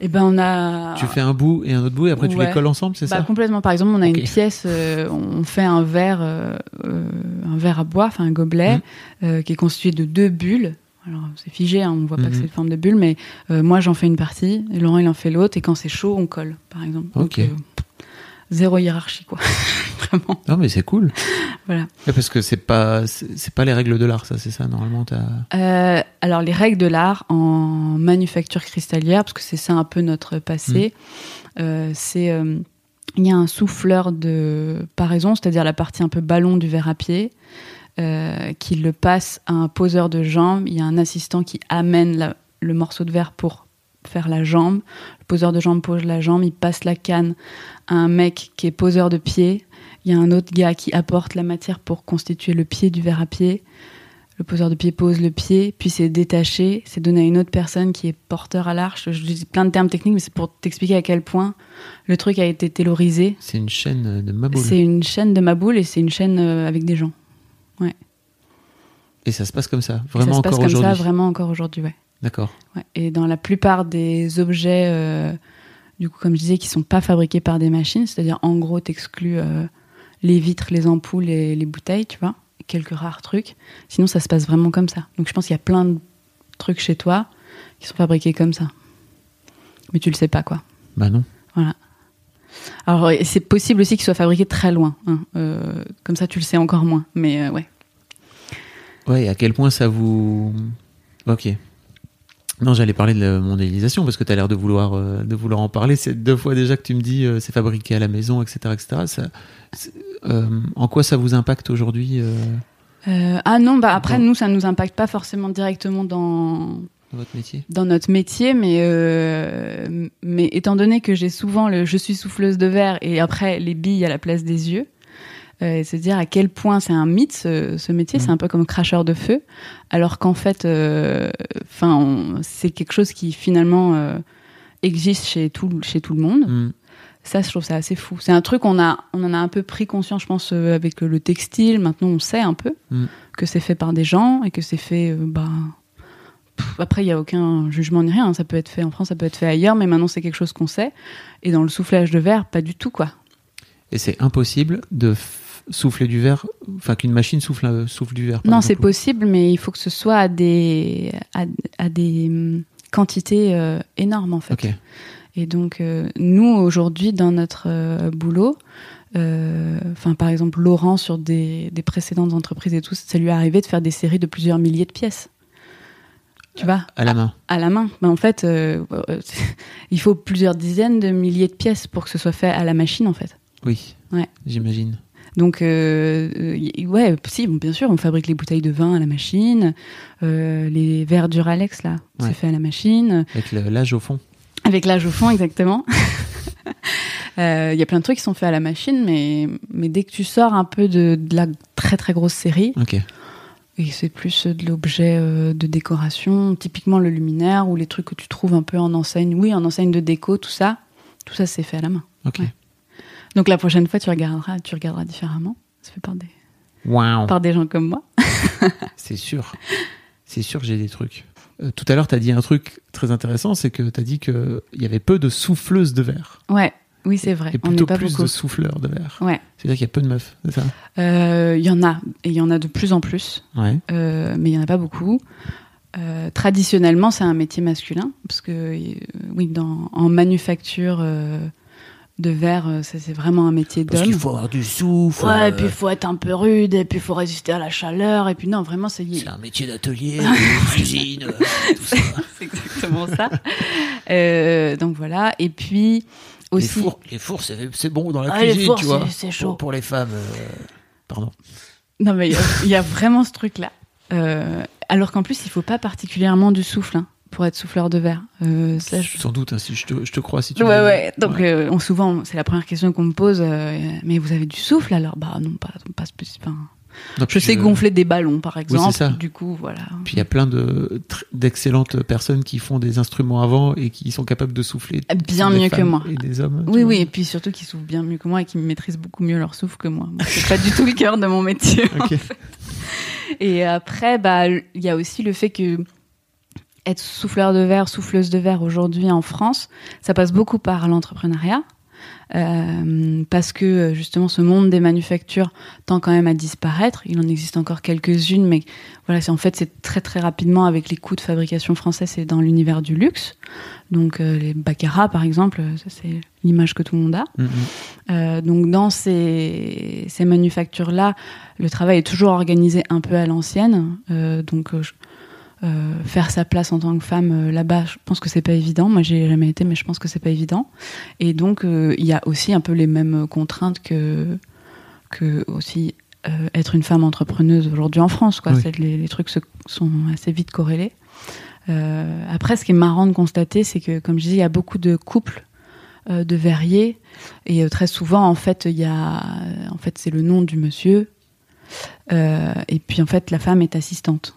Eh ben, on a... Tu fais un bout et un autre bout et après tu les colles ensemble, c'est Bah, ça? complètement. Par exemple, on a une pièce, euh, on fait un verre, euh, un verre à boire, enfin un gobelet, euh, qui est constitué de deux bulles. Alors c'est figé, hein, on voit pas Mhm. que c'est une forme de bulle, mais euh, moi j'en fais une partie, et Laurent il en fait l'autre, et quand c'est chaud, on colle, par exemple. Donc, Ok. euh, zéro hiérarchie, quoi. Vraiment. Non, mais c'est cool. Voilà. Parce que c'est pas, c'est pas les règles de l'art, ça, c'est ça, normalement. T'as... Euh, alors les règles de l'art en manufacture cristallière, parce que c'est ça un peu notre passé, euh, c'est il y a un souffleur de paraison, c'est-à-dire la partie un peu ballon du verre à pied, euh, qui le passe à un poseur de jambes. Il y a un assistant qui amène la- le morceau de verre pour faire la jambe. Le poseur de jambes pose la jambe, il passe la canne à un mec qui est poseur de pied. Il y a un autre gars qui apporte la matière pour constituer le pied du verre à pied. Le poseur de pied pose le pied, puis c'est détaché, c'est donné à une autre personne qui est porteur à l'arche. Je dis plein de termes techniques, mais c'est pour t'expliquer à quel point le truc a été taylorisé. C'est une chaîne de Maboul. C'est une chaîne de Maboul et c'est une chaîne euh, avec des gens. Et ça se passe comme ça, vraiment ça se passe encore comme ça, aujourd'hui. vraiment encore aujourd'hui, ouais. D'accord. Ouais. Et dans la plupart des objets, euh, du coup, comme je disais, qui sont pas fabriqués par des machines, c'est-à-dire en gros, t'exclus euh, les vitres, les ampoules et les bouteilles, tu vois, quelques rares trucs. Sinon, ça se passe vraiment comme ça. Donc, je pense qu'il y a plein de trucs chez toi qui sont fabriqués comme ça. Mais tu le sais pas, quoi. Bah non. Alors, et c'est possible aussi qu'ils soient fabriqués très loin. hein. Euh, comme ça, tu le sais encore moins. Mais euh, ouais. Ouais, et à quel point ça vous. Ok. Non, j'allais parler de la mondialisation parce que tu as l'air de vouloir, euh, de vouloir en parler. C'est deux fois déjà que tu me dis euh, c'est fabriqué à la maison, etc. etc. Ça, euh, en quoi ça vous impacte aujourd'hui euh, Euh, ah non, bah après, nous, ça nous impacte pas forcément directement dans, dans votre métier dans notre métier, mais, euh, mais étant donné que j'ai souvent le je suis souffleuse de verre et après les billes à la place des yeux, euh, et se dire à quel point c'est un mythe ce, ce métier, c'est un peu comme cracheur de feu, alors qu'en fait, euh, enfin, c'est quelque chose qui finalement euh, existe chez tout, chez tout le monde. Hmm. Ça, je trouve ça assez fou. C'est un truc qu'on a, on en a un peu pris conscience, je pense, euh, avec le textile. Maintenant, on sait un peu Mm. que c'est fait par des gens et que c'est fait. euh, bah, pff, après, il y a aucun jugement ni rien. Ça peut être fait en France, ça peut être fait ailleurs, mais maintenant, c'est quelque chose qu'on sait. Et dans le soufflage de verre, pas du tout, quoi. Et c'est impossible de souffler du verre, enfin qu'une machine souffle, euh, souffle du verre. non, c'est possible, mais il faut que ce soit à des, à, à des hum, quantités euh, énormes, en fait. Et donc, euh, nous, aujourd'hui, dans notre boulot, enfin, par exemple, Laurent, sur des, des précédentes entreprises et tout, ça lui est arrivé de faire des séries de plusieurs milliers de pièces. Tu vois, À la main. à la main. Ben, en fait, euh, euh, il faut plusieurs dizaines de milliers de pièces pour que ce soit fait à la machine, en fait. Oui. Ouais. J'imagine. Donc, euh, euh, ouais, si, bon, bien sûr, on fabrique les bouteilles de vin à la machine, euh, les verres Duralex, là, Ouais. c'est fait à la machine. Avec l'âge au fond. Avec l'âge au fond, exactement. Euh, Il y a plein de trucs qui sont faits à la machine, mais, mais dès que tu sors un peu de, de la très très grosse série, Ok. Et c'est plus de l'objet euh, de décoration, typiquement le luminaire ou les trucs que tu trouves un peu en enseigne, oui, en enseigne de déco, tout ça, tout ça c'est fait à la main. Ok. Ouais. Donc la prochaine fois, tu regarderas, tu regarderas différemment. C'est fait par des, Wow. par des gens comme moi. C'est sûr. C'est sûr que j'ai des trucs. Euh, tout à l'heure, tu as dit un truc très intéressant, c'est que tu as dit qu'il y avait peu de souffleuses de verre. Ouais, oui, c'est vrai. Et On plutôt pas plus beaucoup. de souffleurs de verre. Ouais, C'est-à-dire qu'il y a peu de meufs, c'est ça? Euh, il y en a, et il y en a de plus en plus. Ouais. Euh, mais il n'y en a pas beaucoup. Euh, traditionnellement, c'est un métier masculin, parce que, oui, dans, en manufacture de verre, ça, c'est vraiment un métier d'homme. avoir du souffle. Ouais, et puis il faut être un peu rude, et puis il faut résister à la chaleur, et puis non, vraiment, c'est un métier d'atelier, de cuisine, tout ça. c'est exactement ça. Donc voilà, et puis aussi. Les fours, les fours c'est bon dans la Ah, cuisine, fours, tu vois. c'est- chaud. Pour, pour les femmes. euh, Pardon. Non, mais il y a- il y, a vraiment ce truc-là. Euh, alors qu'en plus, il faut pas particulièrement du souffle hein, pour être souffleur de verre. Euh, ça, je- Sans doute, hein, si je te, je te crois. Si tu Ouais, ouais. Donc, Ouais. on, souvent, c'est la première question qu'on me pose. mais vous avez du souffle alors? Bah non, pas, pas spécifique. Enfin, Je sais gonfler des ballons, par exemple. ça. Du coup, voilà. Puis il y a plein de d'excellentes personnes qui font des instruments avant et qui sont capables de souffler. Bien Des mieux que moi. Et des hommes. Oui, oui, et puis surtout qu'ils soufflent bien mieux que moi et qu'ils maîtrisent beaucoup mieux leur souffle que moi. Moi, C'est pas du tout le cœur de mon métier. Et après, bah, il y a aussi le fait que être souffleur de verre, souffleuse de verre aujourd'hui en France, ça passe beaucoup par l'entrepreneuriat. Euh, parce que euh, justement ce monde des manufactures tend quand même à disparaître. Il en existe encore quelques-unes, mais voilà, en fait c'est très très rapidement avec les coûts de fabrication français, c'est dans l'univers du luxe. Donc euh, les baccarat par exemple, ça c'est l'image que tout le monde a. Mhm. Euh, donc dans ces, ces manufactures-là, le travail est toujours organisé un peu à l'ancienne. Donc je- euh, faire sa place en tant que femme euh, là-bas, je pense que c'est pas évident. Moi, j'ai jamais été, mais je pense que c'est pas évident. Et donc euh, il y a aussi un peu les mêmes contraintes que que aussi être une femme entrepreneuse aujourd'hui en France. Quoi. Oui. C'est- Les, les trucs se- sont assez vite corrélés. Après, ce qui est marrant de constater, c'est que, comme je disais, il y a beaucoup de couples de verriers et très souvent, en fait, il y a, en fait, c'est le nom du monsieur. Et puis, en fait, la femme est assistante.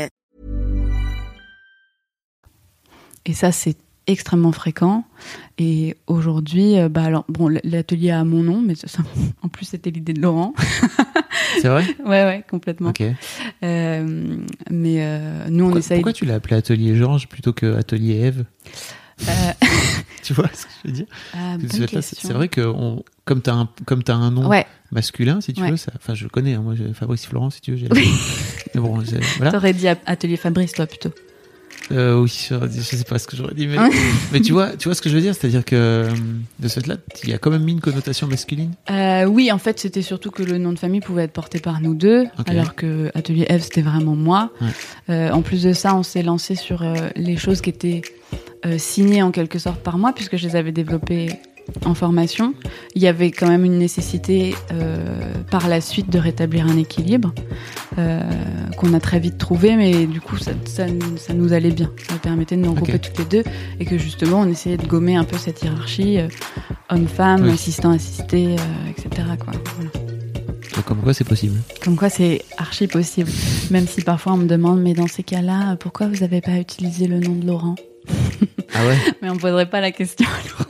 Et ça, c'est extrêmement fréquent. Et aujourd'hui, euh, bah alors, bon, l'atelier a mon nom, mais ça, en plus, c'était l'idée de Laurent. C'est vrai? Ouais, ouais, complètement. Ok. Euh, mais euh, nous, on Pourquoi, essaye. pourquoi tu l'as appelé Atelier Georges plutôt que Atelier Eve? Euh, Tu vois ce que je veux dire? Ah, C'est vrai que on- comme tu as, comme as un nom Ouais, masculin, si tu Ouais. veux, ça, enfin je le connais, hein, moi Fabrice Florent, si tu veux. mais bon, voilà. t'aurais dit Atelier Fabrice, toi, plutôt. Euh, oui, je, je sais pas ce que j'aurais dit, mais, tu vois, tu vois ce que je veux dire, c'est-à-dire que euh, de ce fait-là, il y a quand même mis une connotation masculine? Euh, oui, en fait, c'était surtout que le nom de famille pouvait être porté par nous deux, alors que Atelier Eve, c'était vraiment moi. Ouais. Euh, en plus de ça, on s'est lancé sur les choses qui étaient signées en quelque sorte par moi, puisque je les avais développées en formation. Il y avait quand même une nécessité euh, par la suite de rétablir un équilibre euh, qu'on a très vite trouvé, mais du coup, ça, ça, ça nous allait bien. Ça permettait de nous regrouper toutes les deux et que justement, on essayait de gommer un peu cette hiérarchie euh, homme-femme, Oui. assistant-assisté, etc. Quoi. Voilà. Comme quoi, c'est possible. Comme quoi, c'est archi possible. Même si parfois on me demande, mais dans ces cas-là, pourquoi vous n'avez pas utilisé le nom de Laurent? Ah ouais? Mais on ne poserait pas la question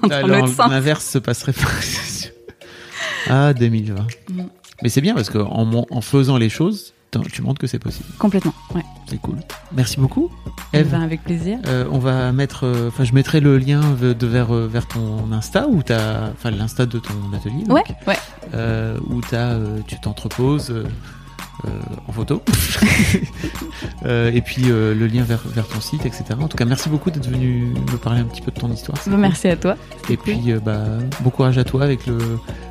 Alors, l'inverse se passerait pas. ah 2020. Mm. Mais c'est bien parce que en, faisant les choses, tu montres que c'est possible. Complètement, ouais. C'est cool. Merci beaucoup, Eh Eve. ben, avec plaisir. Euh, on va mettre, euh, enfin, je mettrai le lien de, de vers euh, vers ton Insta ou t'as, enfin, l'Insta de ton atelier. donc, Ouais, ouais. euh, où t'as, tu t'entreposes en photo. Euh, et puis euh, le lien vers, vers ton site, etc. En tout cas, merci beaucoup d'être venu me parler un petit peu de ton histoire. Bon, cool. merci à toi. Et puis, euh, bah, bon courage à toi avec le,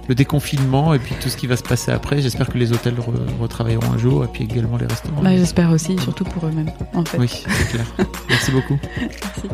le déconfinement et puis tout ce qui va se passer après. J'espère que les hôtels re- retravailleront un jour et puis également les restaurants. Bah, J'espère aussi, surtout pour eux-mêmes, en fait. oui, c'est clair. Merci beaucoup. Merci.